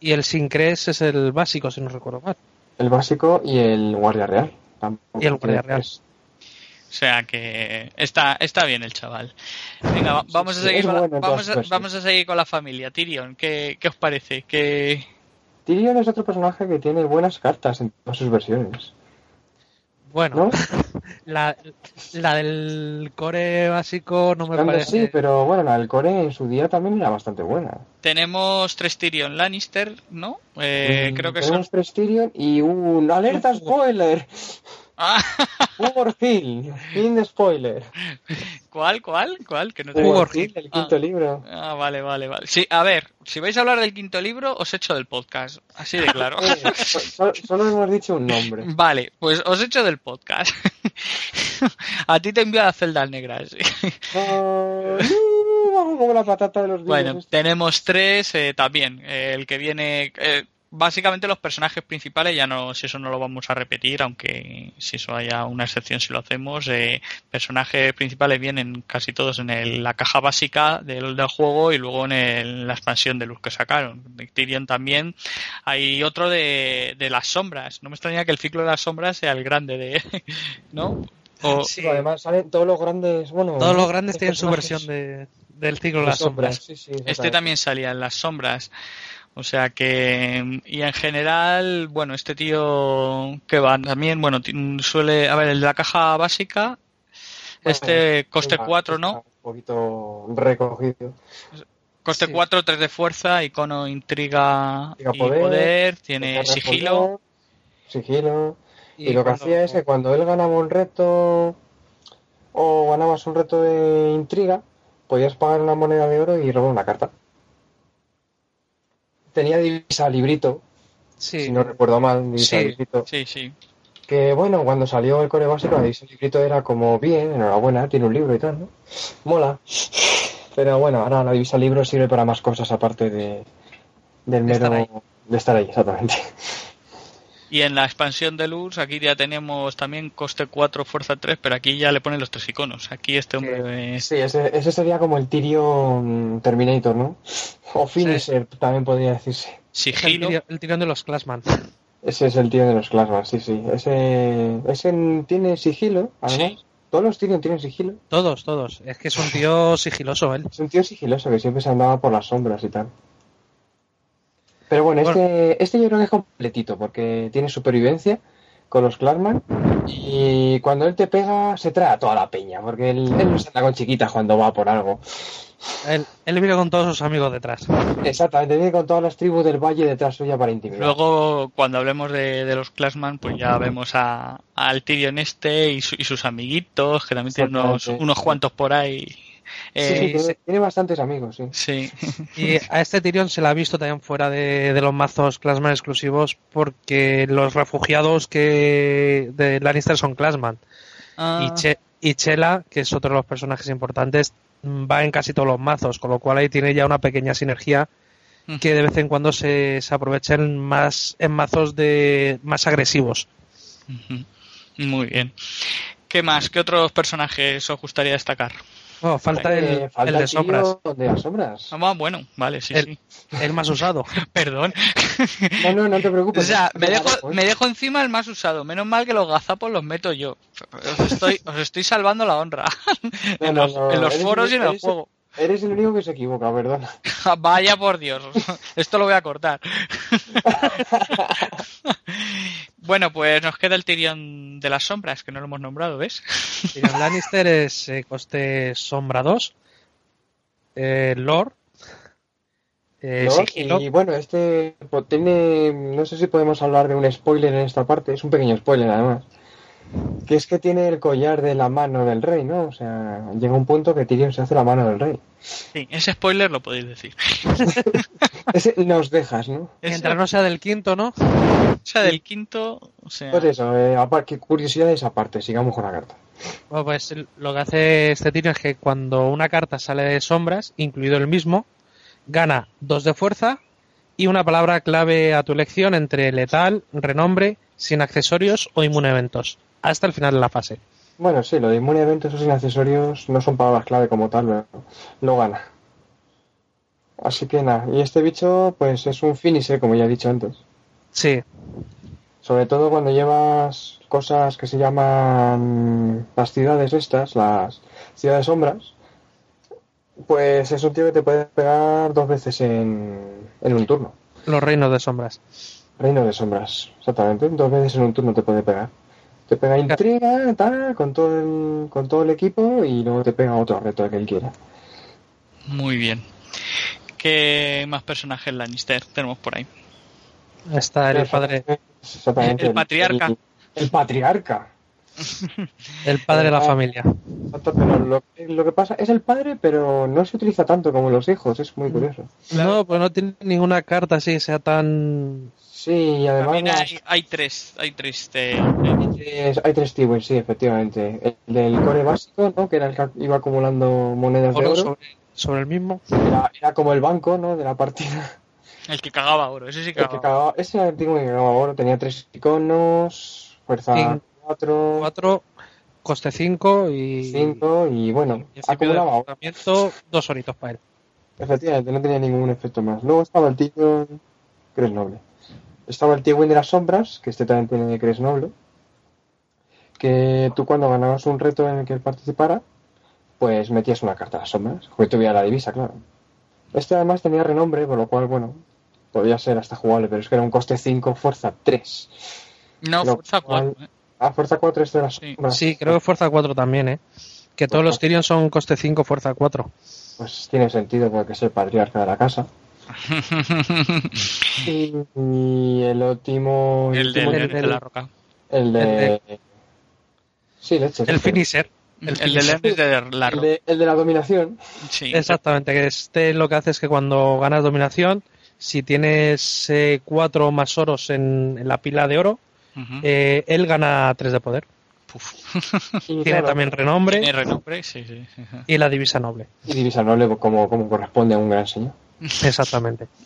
Y el Sincres es el básico, si no recuerdo mal. el básico y el guardia real. Tampoco Y el guardia real. O sea que está, está bien el chaval. Venga, va- vamos, a seguir con la, vamos, a, versiones. vamos a seguir con la familia. Tyrion, ¿qué, qué os parece? ¿Qué... Tyrion es otro personaje que tiene buenas cartas en todas sus versiones. Bueno, ¿No? la, la del core básico no me parece. sí, pero bueno, la del core en su día también era bastante buena. Tenemos tres Tyrion Lannister, ¿no? Eh, Mm, creo que son... Tenemos tres Tyrion y un alerta spoiler. Ah, Humor Hill, fin de spoiler. ¿Cuál, cuál, cuál? Que no te... Humor Hill, el quinto Ah. libro. Ah, vale, vale, vale. Sí, a ver, si vais a hablar del quinto libro, os echo del podcast. Así de claro. Eh, so- so- solo hemos dicho un nombre. Vale, pues os echo del podcast. a ti te envío a las celdas negras. Uh, como la patata de los Bueno, tenemos tres eh, también. Eh, el que viene. eh, básicamente los personajes principales, ya no, si eso no lo vamos a repetir, aunque si eso haya una excepción si lo hacemos. Eh, personajes principales vienen casi todos en el- la caja básica del, del juego y luego en, el- la expansión de luz que sacaron. De Tyrion también. Hay otro de, de las sombras. No me extraña que el ciclo de las sombras sea el grande de. ¿No? O, Sí, Además salen todos los grandes, bueno, todos los grandes tienen su versión de, del ciclo de las sombras. Sí, sí, Este también salía en las sombras. O sea que, y en general, bueno, este tío que va también, bueno, suele, a ver, el de la caja básica, este coste Venga, 4, está ¿no? Un poquito recogido. Coste Sí. 4, 3 de fuerza, icono, intriga Intriga, y poder, poder, tiene sigilo. poder, Sigilo. Y, Y lo que cuando- hacía es que cuando él ganaba un reto o ganabas un reto de intriga, podías pagar una moneda de oro y robar una carta. Tenía divisa librito, Sí, si no recuerdo mal, divisa Sí. librito. Sí, sí. Que bueno, cuando salió el core básico, la divisa librito era como bien, enhorabuena, tiene un libro y tal, ¿no? Mola. Pero bueno, ahora la divisa libro sirve para más cosas aparte de, del De estar mero. ahí. De estar ahí, exactamente. Y en la expansión de luz, aquí ya tenemos también coste 4, fuerza 3, pero aquí ya le ponen los tres iconos. Aquí este hombre es- Sí, ese, ese sería como el Tyrion Terminator, ¿no? O Finisher también podría decirse. el, sigilo. tiro- el tirón de los Classman. Ese es el tío de los Classman, sí, sí. Ese, ese tiene sigilo, además. Sí. Todos los tíos tienen sigilo. Todos, todos. Es que es un tío sigiloso él. Es un tío sigiloso que siempre se andaba por las sombras y tal. Pero bueno, este, este yo creo que es completito porque tiene supervivencia con los Clarkman y cuando él te pega se trae a toda la peña porque él, él no se anda con chiquitas cuando va por algo. Él, él viene con todos sus amigos detrás. Exactamente, viene con todas las tribus del valle detrás suya para intimidar. Luego, cuando hablemos de, de los Classman, pues ya vemos a, al Tyrion este y, su- y sus amiguitos, que también tiene unos, unos cuantos por ahí. Sí, Eh, sí, tiene, tiene bastantes amigos, sí. sí. Y a este Tyrion se le ha visto también fuera de, de los mazos Classman exclusivos porque los refugiados que de Lannister son Classman. Ah, Y, Che- y Chela, que es otro de los personajes importantes, va en casi todos los mazos, con lo cual ahí tiene ya una pequeña sinergia que de vez en cuando se, se aprovecha en, más, en mazos de más agresivos. Muy bien. ¿Qué más? ¿Qué otros personajes os gustaría destacar? Oh, falta el, Eh, falta el de sombras, de las sombras. Ah, bueno, vale, sí, El- sí. el más usado. Perdón. No, no, no te O preocupes. sea, no me dejo, preocupes. me dejo encima el más usado. Menos mal que los gazapos los meto yo. Os estoy, os estoy salvando la honra. No, en no, los, no, en los eres- foros y en el eres- juego. Eres el único que se equivoca, perdona. Vaya por Dios. Esto lo voy a cortar. bueno, pues nos queda el Tyrion de las sombras, que no lo hemos nombrado, ¿ves? Tyrion Lannister es eh, coste sombra 2, eh, Lord, eh, Y bueno, este pues, tiene. No sé si podemos hablar de un spoiler en esta parte. Es un pequeño spoiler, además. Que es que tiene el collar de la mano del rey, ¿no? O sea, llega un punto que Tyrion se hace la mano del rey. Sí, ese spoiler lo podéis decir. Ese nos dejas, ¿no? mientras no sea del quinto, ¿no? O sea, del quinto, o sea, Pues eso, eh, apar- qué curiosidad esa parte. Sigamos con la carta. Bueno, pues lo que hace este Tyrion es que cuando una carta sale de sombras, incluido el mismo, gana dos de fuerza y una palabra clave a tu elección entre letal, renombre, sin accesorios o inmune a eventos, hasta el final de la fase. Bueno, sí, lo de inmune a eventos o sin accesorios no son palabras clave como tal, pero lo gana. Así que nada, y este bicho, pues es un finisher, como ya he dicho antes. Sí, Sobre todo cuando llevas cosas que se llaman las ciudades estas, las ciudades sombras, pues es un tío que te puede pegar dos veces en, en un turno. los reinos de sombras. Reino de sombras, exactamente. Dos veces en un turno te puede pegar. Te pega intriga, tal, con todo el, con todo el equipo y luego te pega otro reto que él quiera. muy bien. ¿Qué más personajes Lannister tenemos por ahí? Está el padre, Exactamente. El patriarca. El, el patriarca. el padre de la familia. Exacto, pero lo, lo que pasa es el padre, pero no se utiliza tanto como los hijos, es muy curioso. No, pues no tiene ninguna carta así que sea tan... Sí, y además También hay, hay tres, hay tres de, de- tres- hay tres tipos, sí, efectivamente. El del core básico, ¿no? Que era el que iba acumulando monedas de oro sobre, sobre el mismo. Era, era como el banco, ¿no? De la partida. el que cagaba oro, ese sí que El que cagaba. cagaba- ese era el tipo que cagaba oro. Tenía tres iconos, fuerza Cinco. 4, 4, coste 5 y... 5 y bueno, acumulaba oro. tratamiento, dos horitos para él. Efectivamente, no tenía ningún efecto más. Luego estaba el tío Cres Noble. Estaba el tío Win de las sombras, que este también tiene Cres Noble. Que tú cuando ganabas un reto en el que él participara, pues metías una carta a las sombras, que tuviera la divisa, claro. Este además tenía renombre, por lo cual, bueno, podía ser hasta jugable, pero es que era un coste 5, fuerza 3. No, Lo fuerza cual- 4. Ah, fuerza 4 este de las Sí. sombras. Sí, creo que fuerza 4 también, ¿eh? Que todos los Tyrion son coste 5, fuerza 4. Pues tiene sentido porque es el patriarca de la casa. Y, y el último... el último- del, el de la roca. El de. El Sí, leche. El finisher. El, del de la El de, el de la dominación. Sí. Exactamente, que este lo que hace es que cuando ganas dominación, si tienes 4 más oros en, en la pila de oro, eh, él gana 3 de poder. Tiene claro, también renombre Tiene renombre, sí, sí. y la divisa noble. y divisa noble como, como corresponde a un gran señor. Exactamente.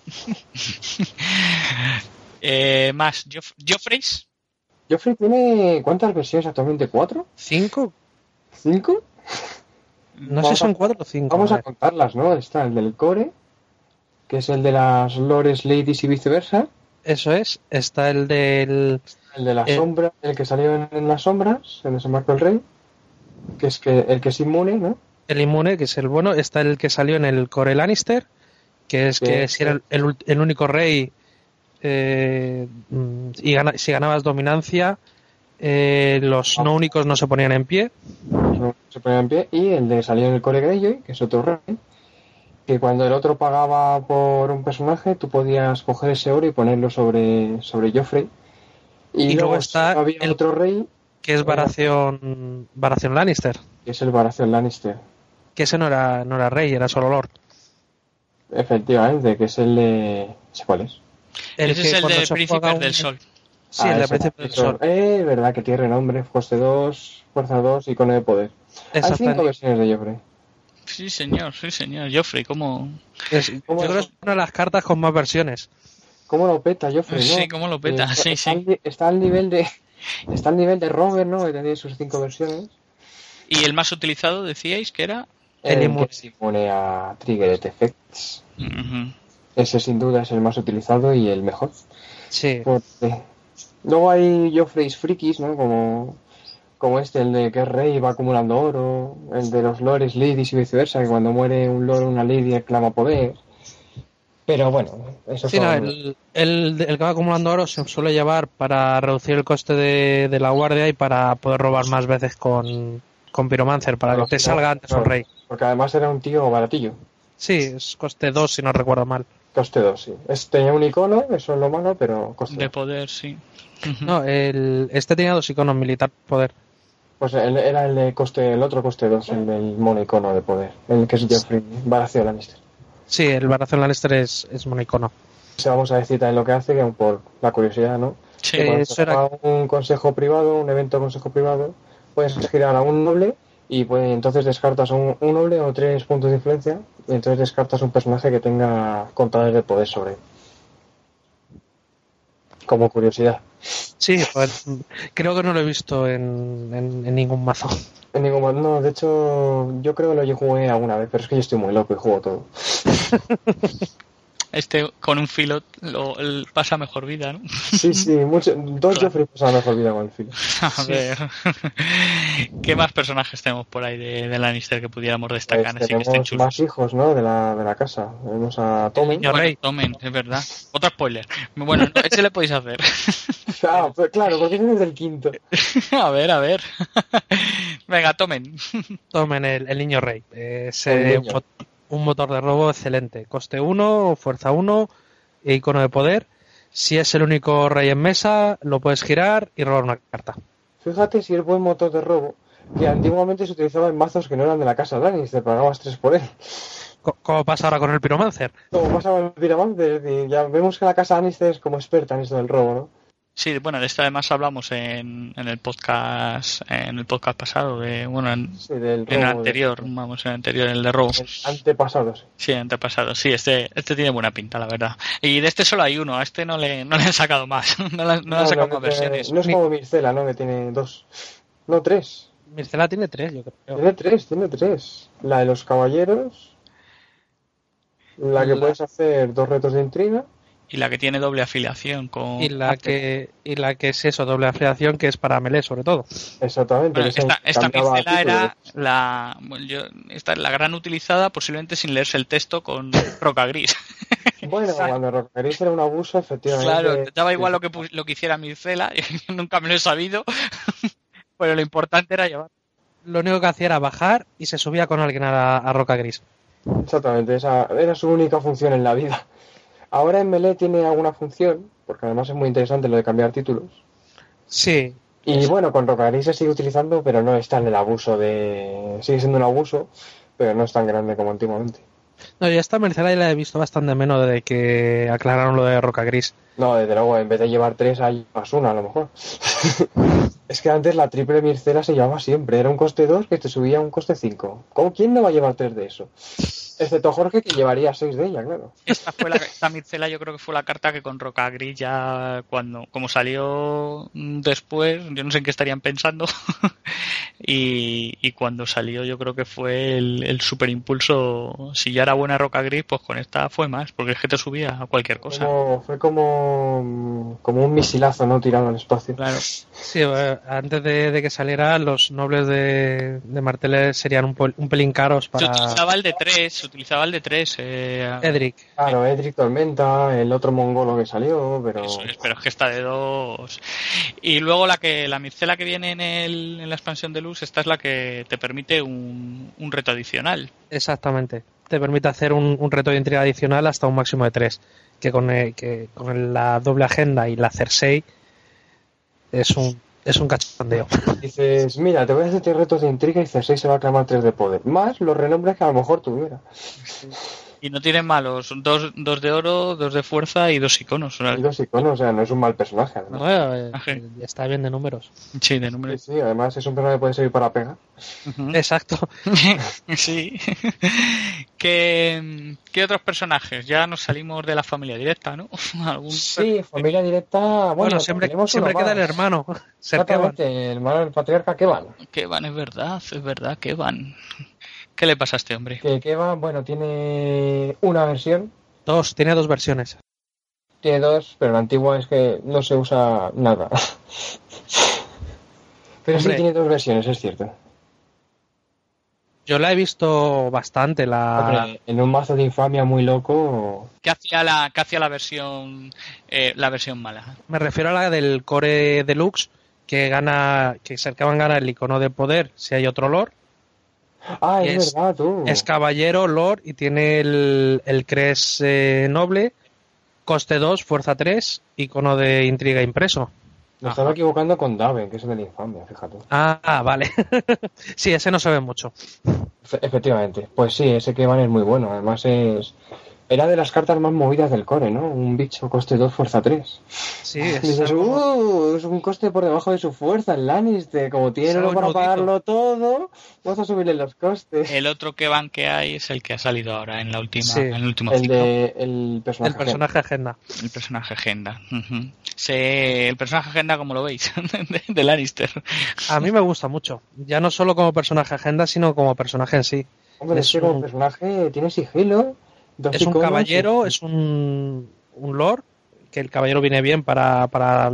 Eh, más, Joff Joffreys. Joffrey tiene. ¿Cuántas versiones actualmente? ¿Cuatro? ¿5? ¿Cinco? No sé si son 4 o 5. Vamos a contarlas, ¿no? Está el del core, que es el de las lores, ladies y viceversa. Eso es. Está el del. El de la Eh. sombra, el que salió en, en las sombras, en ese marco el rey, que es que el que es inmune, ¿no? El inmune, que es el bueno. Está el que salió en el Core Lannister, que es Sí, que si era el, el único rey eh, mm, y gana- si ganabas dominancia, eh, los no únicos no se ponían en pie. No se ponía en pie, y el de salió en el Core Greyjoy, que es otro rey, que cuando el otro pagaba por un personaje, tú podías coger ese oro y ponerlo sobre, sobre Joffrey. Y, Y luego luego está había el- otro rey, que es Baratheon, Baratheon Lannister, que es el Baratheon Lannister. que ese no era, no era rey, era solo lord. Efectivamente, que es el de... sé cuál es. Ese es el de un- del Sol. Sí, Ah, el de Príncipe del. Sol. Eh, verdad que tiene nombre, coste 2, fuerza 2, icono de poder. Hay cinco versiones de Joffrey. Sí, señor, sí, señor. Joffrey, ¿cómo, Es- yo ¿Cómo creo que es? una de las cartas con más versiones. ¿Cómo lo peta Joffrey, no? Sí, cómo lo peta, Eh, sí, está, sí. al Está al nivel de... Está al nivel de Robert, ¿no? Que tiene sus cinco versiones. ¿Y el más utilizado decíais que era? Inmune. que se impone a Triggered Effects. Ujú. Ese sin duda es el más utilizado y el mejor. Sí. Porque luego hay Joffreys frikis, ¿no? Como, como este, el de que es rey y va acumulando oro, el de los lores, ladies y viceversa, que cuando muere un lord o una lady clama poder. Pero bueno, eso Sí, no, son... el, el, el que va acumulando oro se suele llevar para reducir el coste de, de la guardia y para poder robar más veces con, con Pyromancer, para que te salga antes un rey. Porque además era un tío baratillo. Sí, es coste 2 si no recuerdo mal. Coste 2, sí. Es, tenía un icono, eso es lo malo, pero coste De dos. poder, sí. No, el, este tenía dos iconos militar poder. Pues el- era el de coste, el otro coste 2, el del mono icono de poder. El que es Joffrey Baratheon Lannister. Sí, el Baratheon Lannister es, es monoicono. Se vamos a decir también lo que hace, que por la curiosidad, ¿no? Sí. Eso era- un consejo privado, un evento consejo privado, puedes girar a un noble y pues, entonces descartas un, un noble o tres puntos de influencia y entonces descartas un personaje que tenga contadores de poder sobre él. Como curiosidad. Sí, pues, creo que no lo he visto en, en- en ningún mazo. En ningún mo- no, de hecho, yo creo que lo jugué alguna vez, pero es que yo estoy muy loco y juego todo. Este con un filo lo, el- pasa mejor vida, ¿no? Sí, sí, mucho, dos Claro. Joffrey pasan mejor vida con el filo. A ver. ¿Qué más personajes tenemos por ahí de, de Lannister que pudiéramos destacar? Pues así que estén tenemos chulos. más hijos, ¿no? De la, de la casa. Tenemos a Tommen. niño rey. tomen, es verdad. Otro spoiler. Bueno, no, ese le podéis hacer. Ah, pues claro, porque ese es del quinto. a ver, a ver. Venga, tomen. Tomen el, el niño rey. Es El eh, niño. Un motor de robo excelente. Coste 1, fuerza 1, e icono de poder. Si es el único rey en mesa, lo puedes girar y robar una carta. Fíjate si es buen motor de robo, que antiguamente se utilizaba en mazos que no eran de la casa Lannister, pagabas tres por él. Co- ¿Cómo pasa ahora con el Pyromancer? Como pasaba en Pyromancer, es decir, ya vemos que la casa Lannister es como experta en esto del robo, ¿no? Sí, bueno, de esto además hablamos en, en el podcast en el podcast pasado, de, bueno, en, Sí, del en el anterior, vamos, en el anterior, el de robo. antepasado, sí. Sí, antepasado. Sí, este, este tiene buena pinta, la verdad. Y de este solo hay uno, a este no le, no le han sacado más. No le, no le han sacado más versiones. no es como Mircela, ¿no? Que tiene dos. No, tres. Mircela tiene tres, yo creo. Tiene tres, tiene tres. La de los caballeros. La que La- puedes hacer dos retos de intriga. Y la que tiene doble afiliación con. Y la que y la que es eso, doble afiliación, que es para melee sobre todo. Exactamente. Bueno, esta, esta título. era la, bueno, yo, esta es la gran utilizada posiblemente sin leerse el texto con roca gris. Bueno, cuando Rocaris era un abuso, efectivamente. Claro, daba igual lo que, lo que hiciera Mircela, yo nunca me lo he sabido, pero lo importante era llevar. Lo único que hacía era bajar y se subía con alguien a, la- a Roca Gris. Exactamente, esa era su única función en la vida. Ahora en Melee tiene alguna función, porque además es muy interesante lo de cambiar títulos. Sí, Y bueno, con Rocaris se sigue utilizando, pero no es tan el abuso de. Sigue siendo un abuso, pero no es tan grande como antiguamente. No, yo esta Mercela ya la he visto bastante menos desde que aclararon lo de Roca Gris. No, desde luego, en vez de llevar tres, hay más una a lo mejor. es que antes la triple mircera se llevaba siempre. Era un coste 2 que te subía a un coste 5. ¿Cómo, ¿Quién no va a llevar tres de eso? Excepto Jorge, que llevaría seis de ella, claro. Esta fue la, esta Mircela yo creo que fue la carta que con Roca Gris ya cuando, como salió después, yo no sé en qué estarían pensando, y, y cuando salió yo creo que fue el, el super impulso, si ya era buena Roca Gris, pues con esta fue más, porque es que te subía a cualquier cosa. Como- fue como como, como un misilazo, ¿no? Tirado al espacio. Claro. Sí, eh, antes de, de que saliera, los nobles de, de Martell serían un, pol- un pelín caros Se para utilizaba el de 3, se utilizaba el de 3. Eh, Edric. Claro, Edric Tormenta, el otro mongolo que salió, pero... Eso es, pero es que está de dos. Y luego la que la micela que viene en, el, en la expansión de luz, esta es la que te permite un, un reto adicional. Exactamente. Te permite hacer un, un reto de intriga adicional hasta un máximo de tres. Que con, el- que con la doble agenda y la Cersei es un, es un cachondeo. Dices, mira, te voy a hacer retos de intriga y Cersei se va a clamar tres de poder. Más los renombres que a lo mejor tuviera. Y no tienen malos, dos, dos de oro, dos de fuerza y dos iconos. O sea, Y dos iconos, o sea, no es un mal personaje. además. Bueno, eh, Ajá. está bien de números. Sí, de Sí, número. sí, además es un personaje que puede servir para pegar. Exacto. sí. ¿Qué, ¿Qué otros personajes? Ya nos salimos de la familia directa, ¿no? ¿Algún Sí, familia directa. Bueno, Bueno, siempre, tenemos siempre uno queda el hermano. Exactamente, el hermano del patriarca Kevan. Que van, es verdad, es verdad, que van. ¿Qué le pasa a este hombre? Que Kevan, bueno, tiene una versión, Dos, tiene dos versiones. tiene dos, pero la antigua es que no se usa nada. Pero Hombre. sí tiene dos versiones, es cierto. Yo la he visto bastante, la... Hombre, en un mazo de infamia muy loco. ¿Qué hacía la, qué hacía la versión eh, la versión mala? Me refiero a la del Core Deluxe, que gana, que Serkevan gana el icono de poder si hay otro Lord. Ah, es, es- verdad, tú. Es caballero, Lord, y tiene el, el Cres eh, noble, coste 2, fuerza 3, icono de intriga impreso. Me Ajá. estaba equivocando con Daven, que es el de la infamia, fíjate. Ah, vale. sí, ese no se ve mucho. Efe- Efectivamente. Pues sí, ese Kevan es muy bueno. Además es... Era de las cartas más movidas del core, ¿no? Un bicho coste 2, fuerza 3. Sí, es Dices, "Uh, es un coste por debajo de su fuerza el Lannister. Como tiene algo para pagarlo todo, vas a subirle los costes. El otro que van que hay es el que ha salido ahora en la última, Sí, en el último El ciclo. de el personaje. el personaje agenda. El personaje agenda. Se- el personaje agenda, como lo veis, de, de Lannister. A mí me gusta mucho. Ya no solo como personaje agenda, sino como personaje en sí. Hombre, es que como un- personaje tiene sigilo. Es un caballero, es un, un lord, que el caballero viene bien para, para,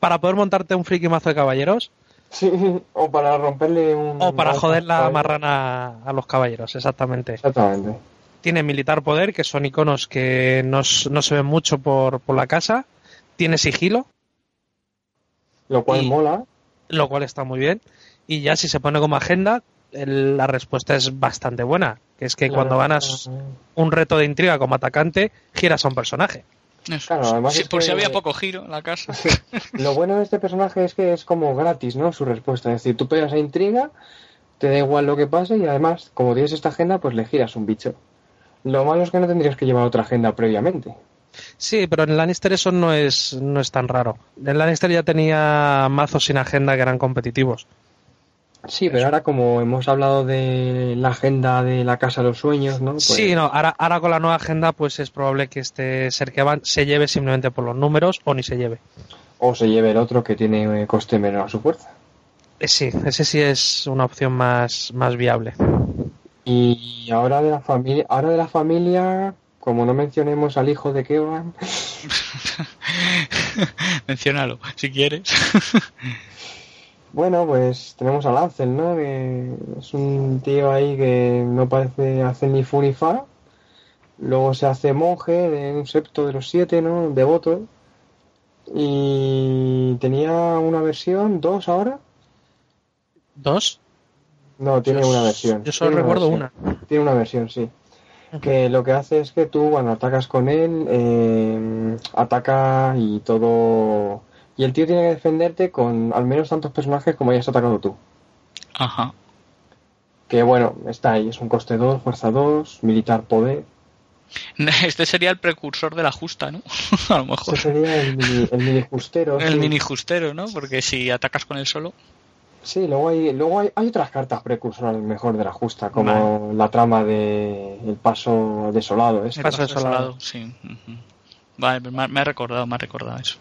para poder montarte un friki mazo de caballeros Sí, o para romperle un... o para joder la marrana a los caballeros, exactamente. Exactamente. Tiene militar poder, que son iconos que no, no se ven mucho por, por la casa. Tiene sigilo, Lo cual Y- mola. lo cual está muy bien. Y ya si se pone como agenda, el- la respuesta es bastante buena. Que es que cuando ganas un reto de intriga como atacante, giras a un personaje. Claro, además Sí, es por si había poco giro en la casa. Lo bueno de este personaje es que es como gratis, ¿no? Su respuesta. Es decir, tú pegas a intriga, te da igual lo que pase y además, como tienes esta agenda, pues le giras un bicho. Lo malo es que no tendrías que llevar otra agenda previamente. Sí, pero en Lannister eso no es, no es tan raro. En Lannister ya tenía mazos sin agenda que eran competitivos. Sí, pero ahora como hemos hablado de la agenda de la Casa de los Sueños, ¿no? Pues- Sí, no, ahora, ahora con la nueva agenda pues es probable que este Serkevan se lleve simplemente por los números o ni se lleve. O se lleve el otro que tiene eh, coste menor a su fuerza. Eh, Sí, ese sí es una opción más, más viable. Y ahora de la familia, ahora de la familia, como no mencionemos al hijo de Kevan, Menciónalo, si quieres. bueno, pues tenemos a Lancel, ¿no? Que es un tío ahí que no parece hacer ni fu ni fa. Luego se hace monje de un septo de los siete, ¿no? Devoto. Y tenía una versión, dos ahora. ¿Dos? No, tiene Yo- una versión. Yo solo Tiene recuerdo una. Tiene una versión, sí. Que lo que hace es que tú, cuando atacas con él, eh, ataca y todo. Y el tío tiene que defenderte con al menos tantos personajes como hayas atacado tú. Ajá. Que bueno, está ahí, es un coste 2, fuerza 2, militar poder. Este sería el precursor de la justa, ¿no? A lo mejor. sería el mini, el mini justero. El sí. mini justero, ¿no? Porque si atacas con él solo. Sí, luego hay, luego hay, hay otras cartas precursoras mejor de la justa, como la trama de el paso desolado. ese. El Paso desolado. desolado, Sí. Vale, me, ha- me ha recordado, me ha recordado eso.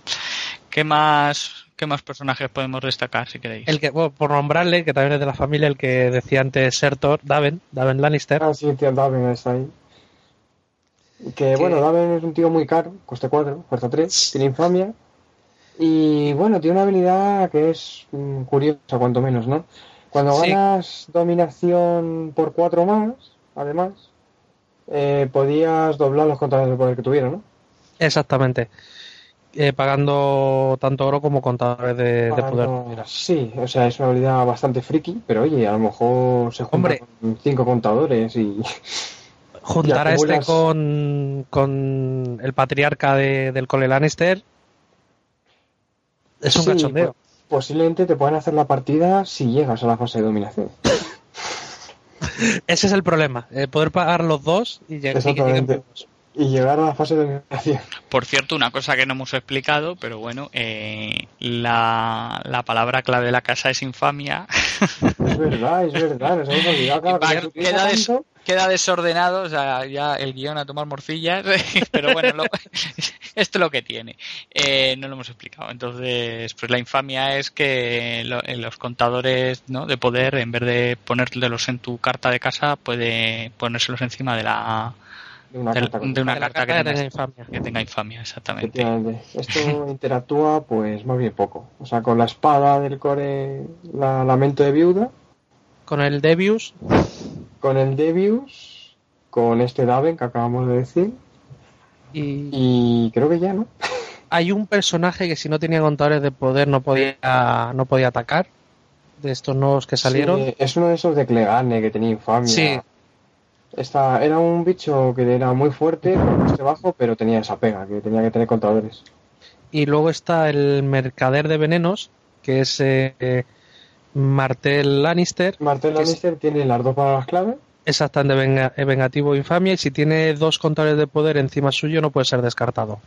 ¿Qué más, qué más personajes podemos destacar, si queréis? El que, bueno, por nombrarle, que también es de la familia, el que decía antes Sertor, Daven, Daven Lannister. Ah, sí, tío, Daven está ahí. Que bueno, Daven es un tío muy caro, coste 4, fuerza 3, tiene infamia. Y bueno, tiene una habilidad que es mm, curiosa, cuanto menos, ¿no? Cuando Sí. ganas dominación por 4 más, además, eh, podías doblar los contadores de poder que tuviera, ¿no? Exactamente. Eh, pagando tanto oro como contadores de, de poder. sí, o sea, es una habilidad bastante friki, pero oye, a lo mejor se junta Hombre. con 5 contadores y... Juntar Y a este con, con el patriarca de- del Cole Lannister es un Sí, cachondeo. pues, posiblemente te puedan hacer la partida si llegas a la fase de dominación. Ese es el problema, eh, poder pagar los dos y llegar y que. Y llegar a la fase de dominación. Por cierto, una cosa que no hemos explicado, pero bueno, eh, la, la palabra clave de la casa es infamia. Es verdad, es verdad, nos hemos olvidado. Claro, queda, des- tanto, queda desordenado, o sea, ya el guion a tomar morcillas, pero bueno, lo- esto es lo que tiene. Eh, no lo hemos explicado. Entonces, pues la infamia es que lo- en los contadores ¿no? de poder, en vez de ponértelos en tu carta de casa, puede ponérselos encima de la de una carta con- de una De la carta que tenga, infamia. que tenga infamia, exactamente. Esto interactúa pues más bien poco. O sea, con la espada del core, la lamento de viuda, Con el Debius, con el Devius, con este Daven que acabamos de decir, y y creo que ya, ¿no? hay un personaje que si no tenía contadores de poder no podía, no podía atacar, de estos nuevos que salieron. Sí, es uno de esos de Clegane que tenía infamia. Sí. Esta, era un bicho que era muy fuerte, con coste bajo, pero tenía esa pega, que tenía que tener contadores. Y luego está el mercader de venenos, que es eh, Martel Lannister, Martel es- Lannister tiene las dos palabras clave. exactamente venga- eh, vengativo e infamia, y si tiene dos contadores de poder encima suyo no puede ser descartado.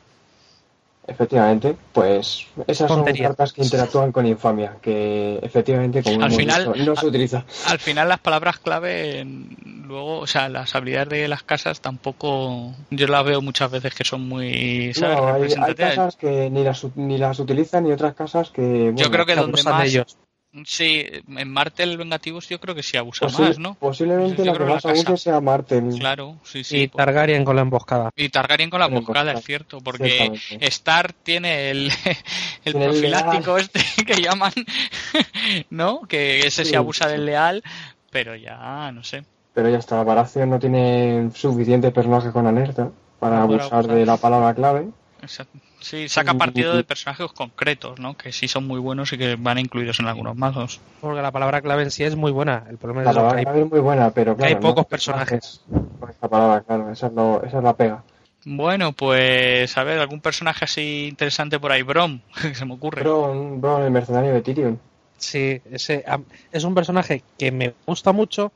Efectivamente, pues esas Tontería. son cartas que interactúan con infamia, que efectivamente, como Al final- no se utiliza. Al final las palabras clave, luego, o sea, las habilidades de las casas tampoco, yo las veo muchas veces que son muy, ¿sabes? No, hay, hay casas que ni las, ni las utilizan y otras casas que... Yo creo que donde más, de ellos. Sí, en Martel Vengativos yo creo que sí abusa posi- más, ¿no? Posiblemente Yo la que más abuse sea Martel. Claro, sí, sí. Y Targaryen con la emboscada. Y Targaryen con la emboscada, emboscada, es cierto, porque. Star tiene el, el Tiene el profiláctico este que llaman, ¿no? Que ese sí Sí. abusa del leal, pero ya, no sé. Pero ya está, Baratheon no tiene suficientes personajes con alerta para No, para abusar abusar. de la palabra clave. Exacto. Sí, saca partido de personajes concretos, ¿no? Que sí son muy buenos y que van incluidos en algunos mazos. Porque la palabra clave en sí es muy buena. El problema La es que palabra hay- clave es muy buena, pero claro, hay no pocos personajes Con esta palabra, claro, esa es, lo- esa es la pega. Bueno, pues a ver, algún personaje así interesante por ahí, Brom, que se me ocurre. Bron, Bron, el mercenario de Tyrion. Sí, ese, es un personaje que me gusta mucho,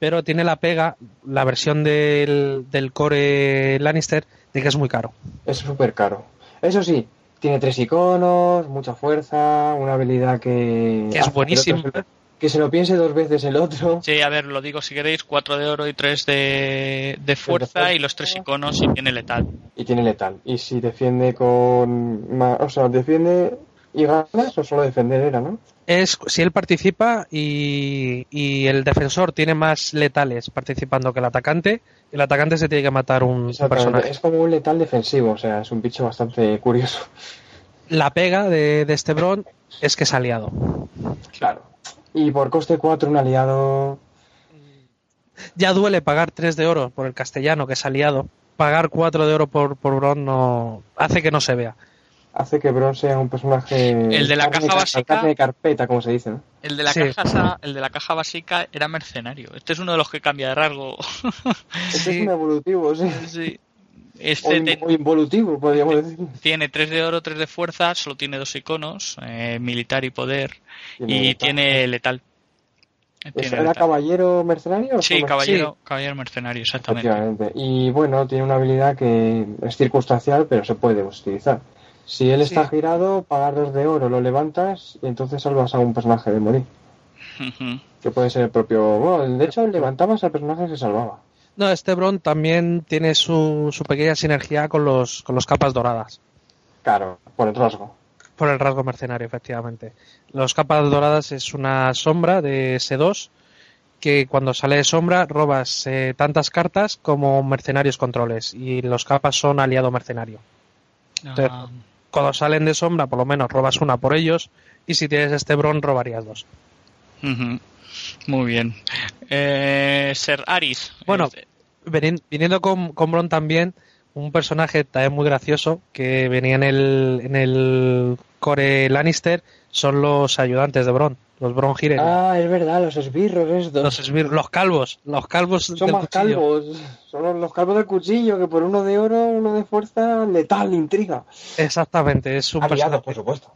pero tiene la pega, la versión del, del core Lannister, de que es muy caro. Es súper caro. Eso sí, tiene tres iconos, mucha fuerza, una habilidad que... Que es se lo- que se lo piense dos veces el otro. Sí, a ver, lo digo si queréis, 4 de oro y 3 de, de fuerza y los tres iconos y tiene letal. Y tiene letal. Y si defiende con... O sea, defiende y ganas o solo defender era, ¿no? Es si él participa y, y el defensor tiene más letales participando que el atacante, el atacante se tiene que matar un, personaje. Es como un letal defensivo, o sea, es un bicho bastante curioso. La pega de, de este Bron es que es aliado. Claro. Y por coste 4 un aliado... Ya duele pagar 3 de oro por el castellano, que es aliado. Pagar 4 de oro por, por Bron no hace que no se vea. Hace que Bron sea un personaje... El de la carne caja básica- de carpeta, como se dice, ¿no? El de la Sí. caja el de la caja básica era mercenario. Este es uno de los que cambia de rasgo. Este es un evolutivo, sí. sí. O, Este o involutivo, podríamos decir. tiene 3 de oro, 3 de fuerza, solo tiene dos iconos, eh, militar y poder, Tiene y letal. tiene letal. ¿Es- Tiene ¿Era letal. caballero mercenario? o Sí, caballero, caballero mercenario, exactamente. Y bueno, tiene una habilidad que es circunstancial, pero se puede utilizar. Si él está girado, pagar dos de oro, lo levantas y entonces salvas a un personaje de morir. Que puede ser el propio. Bueno, de hecho, levantabas al personaje que se salvaba. No, este Bron también tiene su, su pequeña sinergia con los, con los capas doradas. Claro, por el rasgo. Por el rasgo mercenario, efectivamente. Los capas doradas es una sombra de S2 que cuando sale de sombra robas eh, tantas cartas como mercenarios controles y los capas son aliado mercenario. Entonces, Ah, Cuando salen de sombra, por lo menos robas una por ellos y si tienes este Bron robarías dos. Muy bien. Eh, Ser Aris. Bueno, Venin- Viniendo con, con Bron también, un personaje también muy gracioso que venía en el, en el core Lannister son los ayudantes de Bron, los Bron Hiren. Ah, es verdad, los esbirros estos. Los, esbir- los calvos, los calvos Son del más cuchillo. calvos. Son los, calvos del cuchillo, que por uno de oro, uno de fuerza, letal, intriga. Exactamente, es un Aliados, personaje, por supuesto.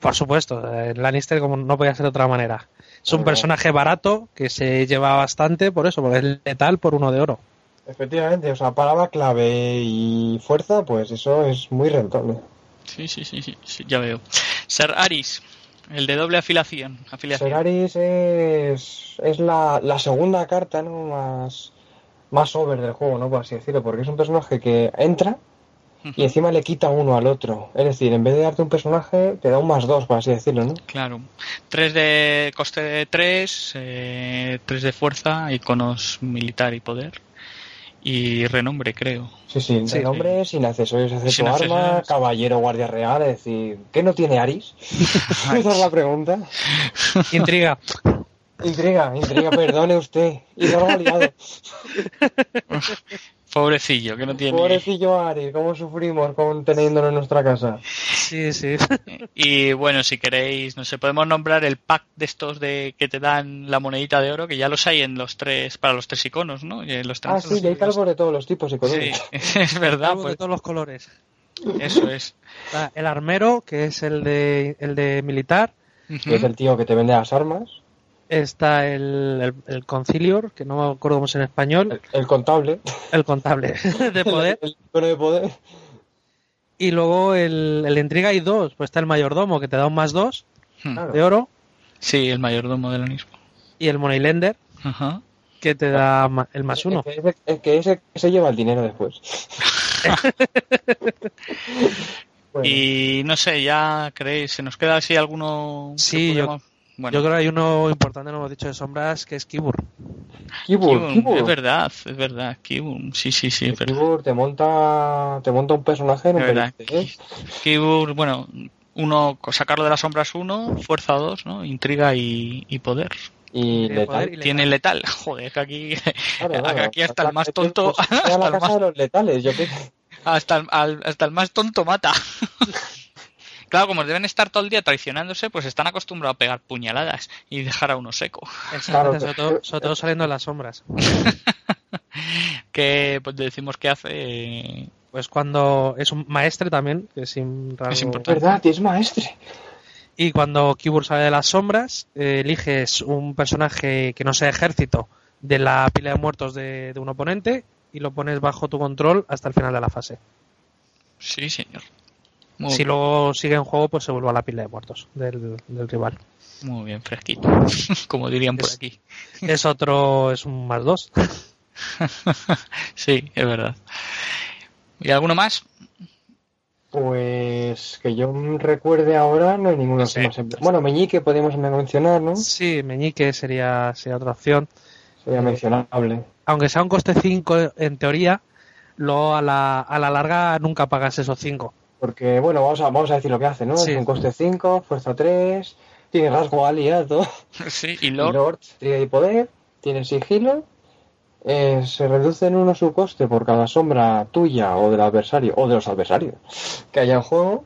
por supuesto, Lannister como no podía ser de otra manera. Es un personaje barato que se lleva bastante por eso, porque es letal por uno de oro. Efectivamente, o sea, palabra clave y fuerza, pues eso es muy rentable. Sí, sí, sí, sí, sí, ya veo. Ser Aris. El de doble afiliación. afiliación. Solaris es, es la, la segunda carta, ¿no? Más, más over del juego, ¿no? Por así decirlo, porque es un personaje que entra y encima le quita uno al otro. Es decir, en vez de darte un personaje, te da un más dos, por así decirlo, ¿no? Claro. 3 de coste de 3, 3 de fuerza, iconos militar y poder. Y renombre, creo. Sí, sí, Sí, el nombre sin accesorios, hace Sin tu arma, accesorios. caballero, guardia real, es decir, ¿qué no tiene Aris? Esa es la pregunta. Intriga. Intriga, intriga, perdone usted. Y luego aliado. Pobrecillo, que no tiene. Pobrecillo Aris, ¿cómo sufrimos con teniéndolo en nuestra casa? Sí, sí. Y bueno, si queréis, no sé, podemos nombrar el pack de estos de que te dan la monedita de oro, que ya los hay en los tres, para los tres iconos, ¿no? Y los Ah, sí, los- hay calvos de todos los tipos y Sí, colores. es verdad, Calvos pues de todos los colores. eso es. Está el armero, que es el de, el de militar. Que es el tío que te vende las armas. Está el, el, el concilior, que no me acuerdo cómo es en español. El, el contable. El contable de poder. El, de poder. Y luego el, el intriga hay dos. Pues está el mayordomo, que te da un más dos Claro. de oro. Sí, el mayordomo del mismo. Y el moneylender, Ajá. que te da ma- el más uno. El que, es- el que ese se lleva el dinero después. Bueno, Y no sé, ya creéis, ¿se nos queda así alguno? que Sí, yo- Bueno, Yo creo que hay uno importante, no hemos dicho de sombras, que es Kibur. Kibur, Kibur. es verdad, es verdad, Kibum, sí, sí, sí, es verdad. Kibur te monta, te monta un personaje en un Es verdad. peliste, ¿eh? Kibur, bueno, uno, sacarlo de las sombras uno, fuerza dos, ¿no? Intriga y, y poder. Y letal. poder y Tiene letal, joder, que aquí, Claro, claro. aquí hasta el más tonto, pues, hasta la el casa más, de los letales, yo qué hasta el, al- hasta el más tonto mata. Claro, como deben estar todo el día traicionándose, pues están acostumbrados a pegar puñaladas y dejar a uno seco. Claro, sobre, todo, sobre todo saliendo de las sombras. Que pues, decimos que hace eh, Pues cuando es un maestre también, que es Es Es importante. verdad, es maestre. Y cuando Kibur sale de las sombras, eh, eliges un personaje que no sea ejército de la pila de muertos de, de un oponente y lo pones bajo tu control hasta el final de la fase. Sí, señor. Muy, Si luego sigue en juego, pues se vuelve a la pila de muertos del, del rival. muy bien, fresquito. Como dirían por Es- aquí. Es otro, es un más dos. sí, es verdad. ¿Y alguno más? Pues que yo recuerde ahora no hay ninguno Sí. que más em- Bueno, Meñique podemos mencionar, ¿no? Sí, Meñique sería, sería otra opción. Sería mencionable. Aunque sea un coste 5 en teoría, luego a la, a la larga nunca pagas esos 5. Porque, bueno, vamos a, vamos a decir lo que hace, ¿no? Sí. Es un coste 5, fuerza 3, tiene rasgo aliado, Sí, y y Lord. Lord, triga y poder, tiene sigilo, eh, se reduce en uno su coste por cada sombra tuya o del adversario, o de los adversarios que haya en juego,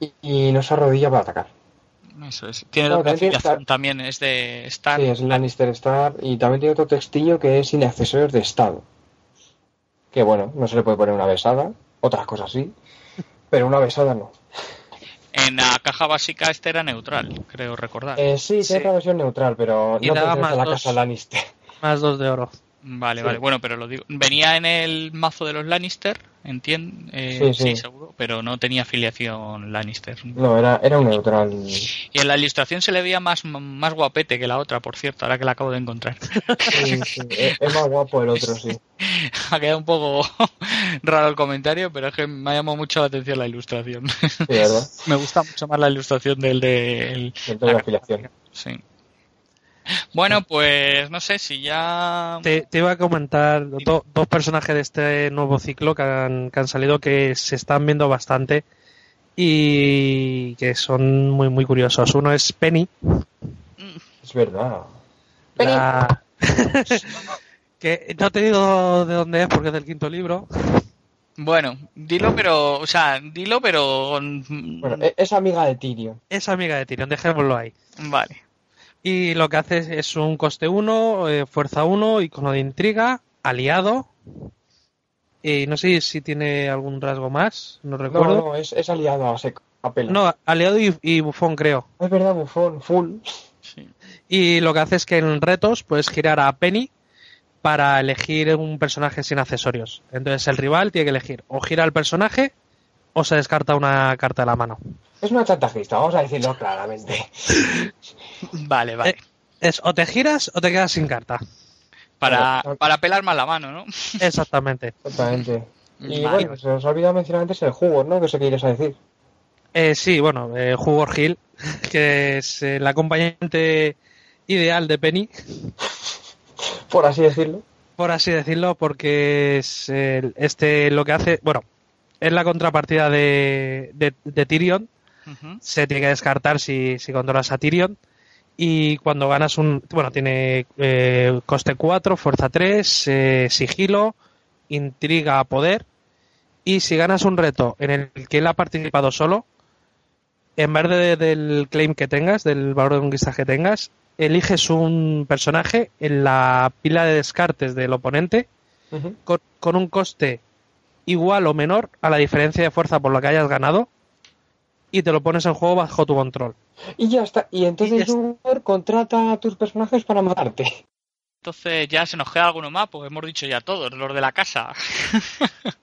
y, y no se arrodilla para atacar. Eso es. Tiene No, también Star. también es de Star. Sí, es Lannister Star, y también tiene otro textillo que es sin accesorios de estado. Que bueno, no se le puede poner una besada, otras cosas sí, pero una besada no. En la caja básica este era neutral, creo recordar. Eh, sí, Sí. tiene otra versión neutral, pero Y no daba pertenece más a la dos. casa Lannister. Más 2 de oro. Vale, Sí. vale. Bueno, pero lo digo. Venía en el mazo de los Lannister, entiendo. Eh, Sí, sí, sí. seguro. Pero no tenía afiliación Lannister. No, era, era un neutral. Y en la ilustración se le veía más, más guapete que la otra, por cierto, ahora que la acabo de encontrar. Sí, sí, Es es más guapo el otro, sí. ha quedado un poco raro el comentario, pero es que me ha llamado mucho la atención la ilustración. Sí, ¿verdad? me gusta mucho más la ilustración del de. el- Dentro de la afiliación. Sí. Bueno, pues no sé si ya. Te, te iba a comentar do- dos personajes de este nuevo ciclo que han, que han salido que se están viendo bastante y que son muy muy curiosos. Uno es Penny, Es verdad. la- que no te digo de dónde es porque es del quinto libro. Bueno, dilo, pero. O sea, dilo, pero. mm, Bueno, e- es amiga de Tyrion. Es amiga de Tyrion, dejémoslo ahí. Vale. Y lo que hace es, un coste 1, fuerza 1, icono de intriga, aliado. Y no sé si tiene algún rasgo más, no recuerdo. no, es, es aliado a, seco, a pelo. No, aliado y, y bufón, creo. Es verdad, bufón, full. Sí. Y lo que hace es que en retos puedes girar a Penny para elegir un personaje sin accesorios. Entonces el rival tiene que elegir o gira al personaje o se descarta una carta de la mano. Es una chantajista, vamos a decirlo claramente. Vale, vale. Eh, Es o te giras o te quedas sin carta. para, para pelar más la mano, ¿no? Exactamente. Exactamente. Y Vale. bueno, se nos ha olvidado mencionar antes el jugo, ¿no? Que sé que quieres a decir. Eh, sí, bueno, eh, Hugor Hill, que es el acompañante ideal de Penny, Por así decirlo. por así decirlo, porque es el- este lo que hace, bueno, es la contrapartida de, de, de Tyrion, se tiene que descartar si, si controlas a Tyrion. Y cuando ganas un. Bueno, tiene eh, coste 4, fuerza 3, eh, sigilo, intriga, poder. Y si ganas un reto en el que él ha participado solo, en vez de- del claim que tengas, del valor de conquista que tengas, eliges un personaje en la pila de descartes del oponente con, con un coste igual o menor a la diferencia de fuerza por lo que hayas ganado y te lo pones en juego bajo tu control. Y ya está. Y Y ya entonces jugador contrata a tus personajes para matarte. Entonces ya se nos queda alguno más, porque hemos dicho ya todos, los de la casa.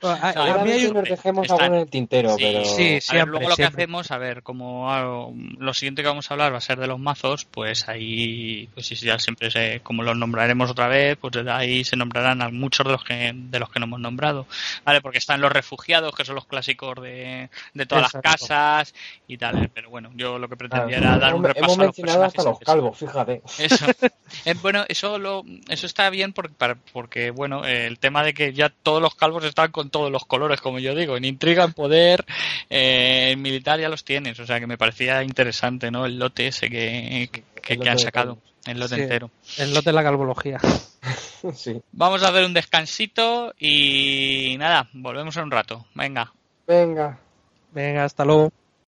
A, a- a mí Seguramente hay un- nos dejemos Están- algo en el tintero, Sí, pero... sí, a ver, siempre, luego lo que hacemos, a ver, como ah, lo siguiente que vamos a hablar va a ser de los mazos, pues ahí, pues ya siempre se, como los nombraremos otra vez, pues desde ahí se nombrarán a muchos de los que de los que no hemos nombrado, vale, porque están los refugiados, que son los clásicos de, de todas Exacto. las casas y tal, eh, pero bueno, yo lo que pretendía era dar un hemos, repaso hemos a los mencionado hasta los personajes calvos, fíjate. eso. Eh, bueno, eso lo, eso está bien porque, para- porque bueno, eh, el tema de que ya todos los calvos están con todos los colores, como yo digo, en intriga, en poder, eh, en militar ya los tienes, o sea que me parecía interesante, ¿no? El lote ese que, que, han sacado, el lote Sí. entero. el lote de la calvología. sí. Vamos a hacer un descansito y nada, volvemos en un rato. Venga. Venga. Venga, hasta luego.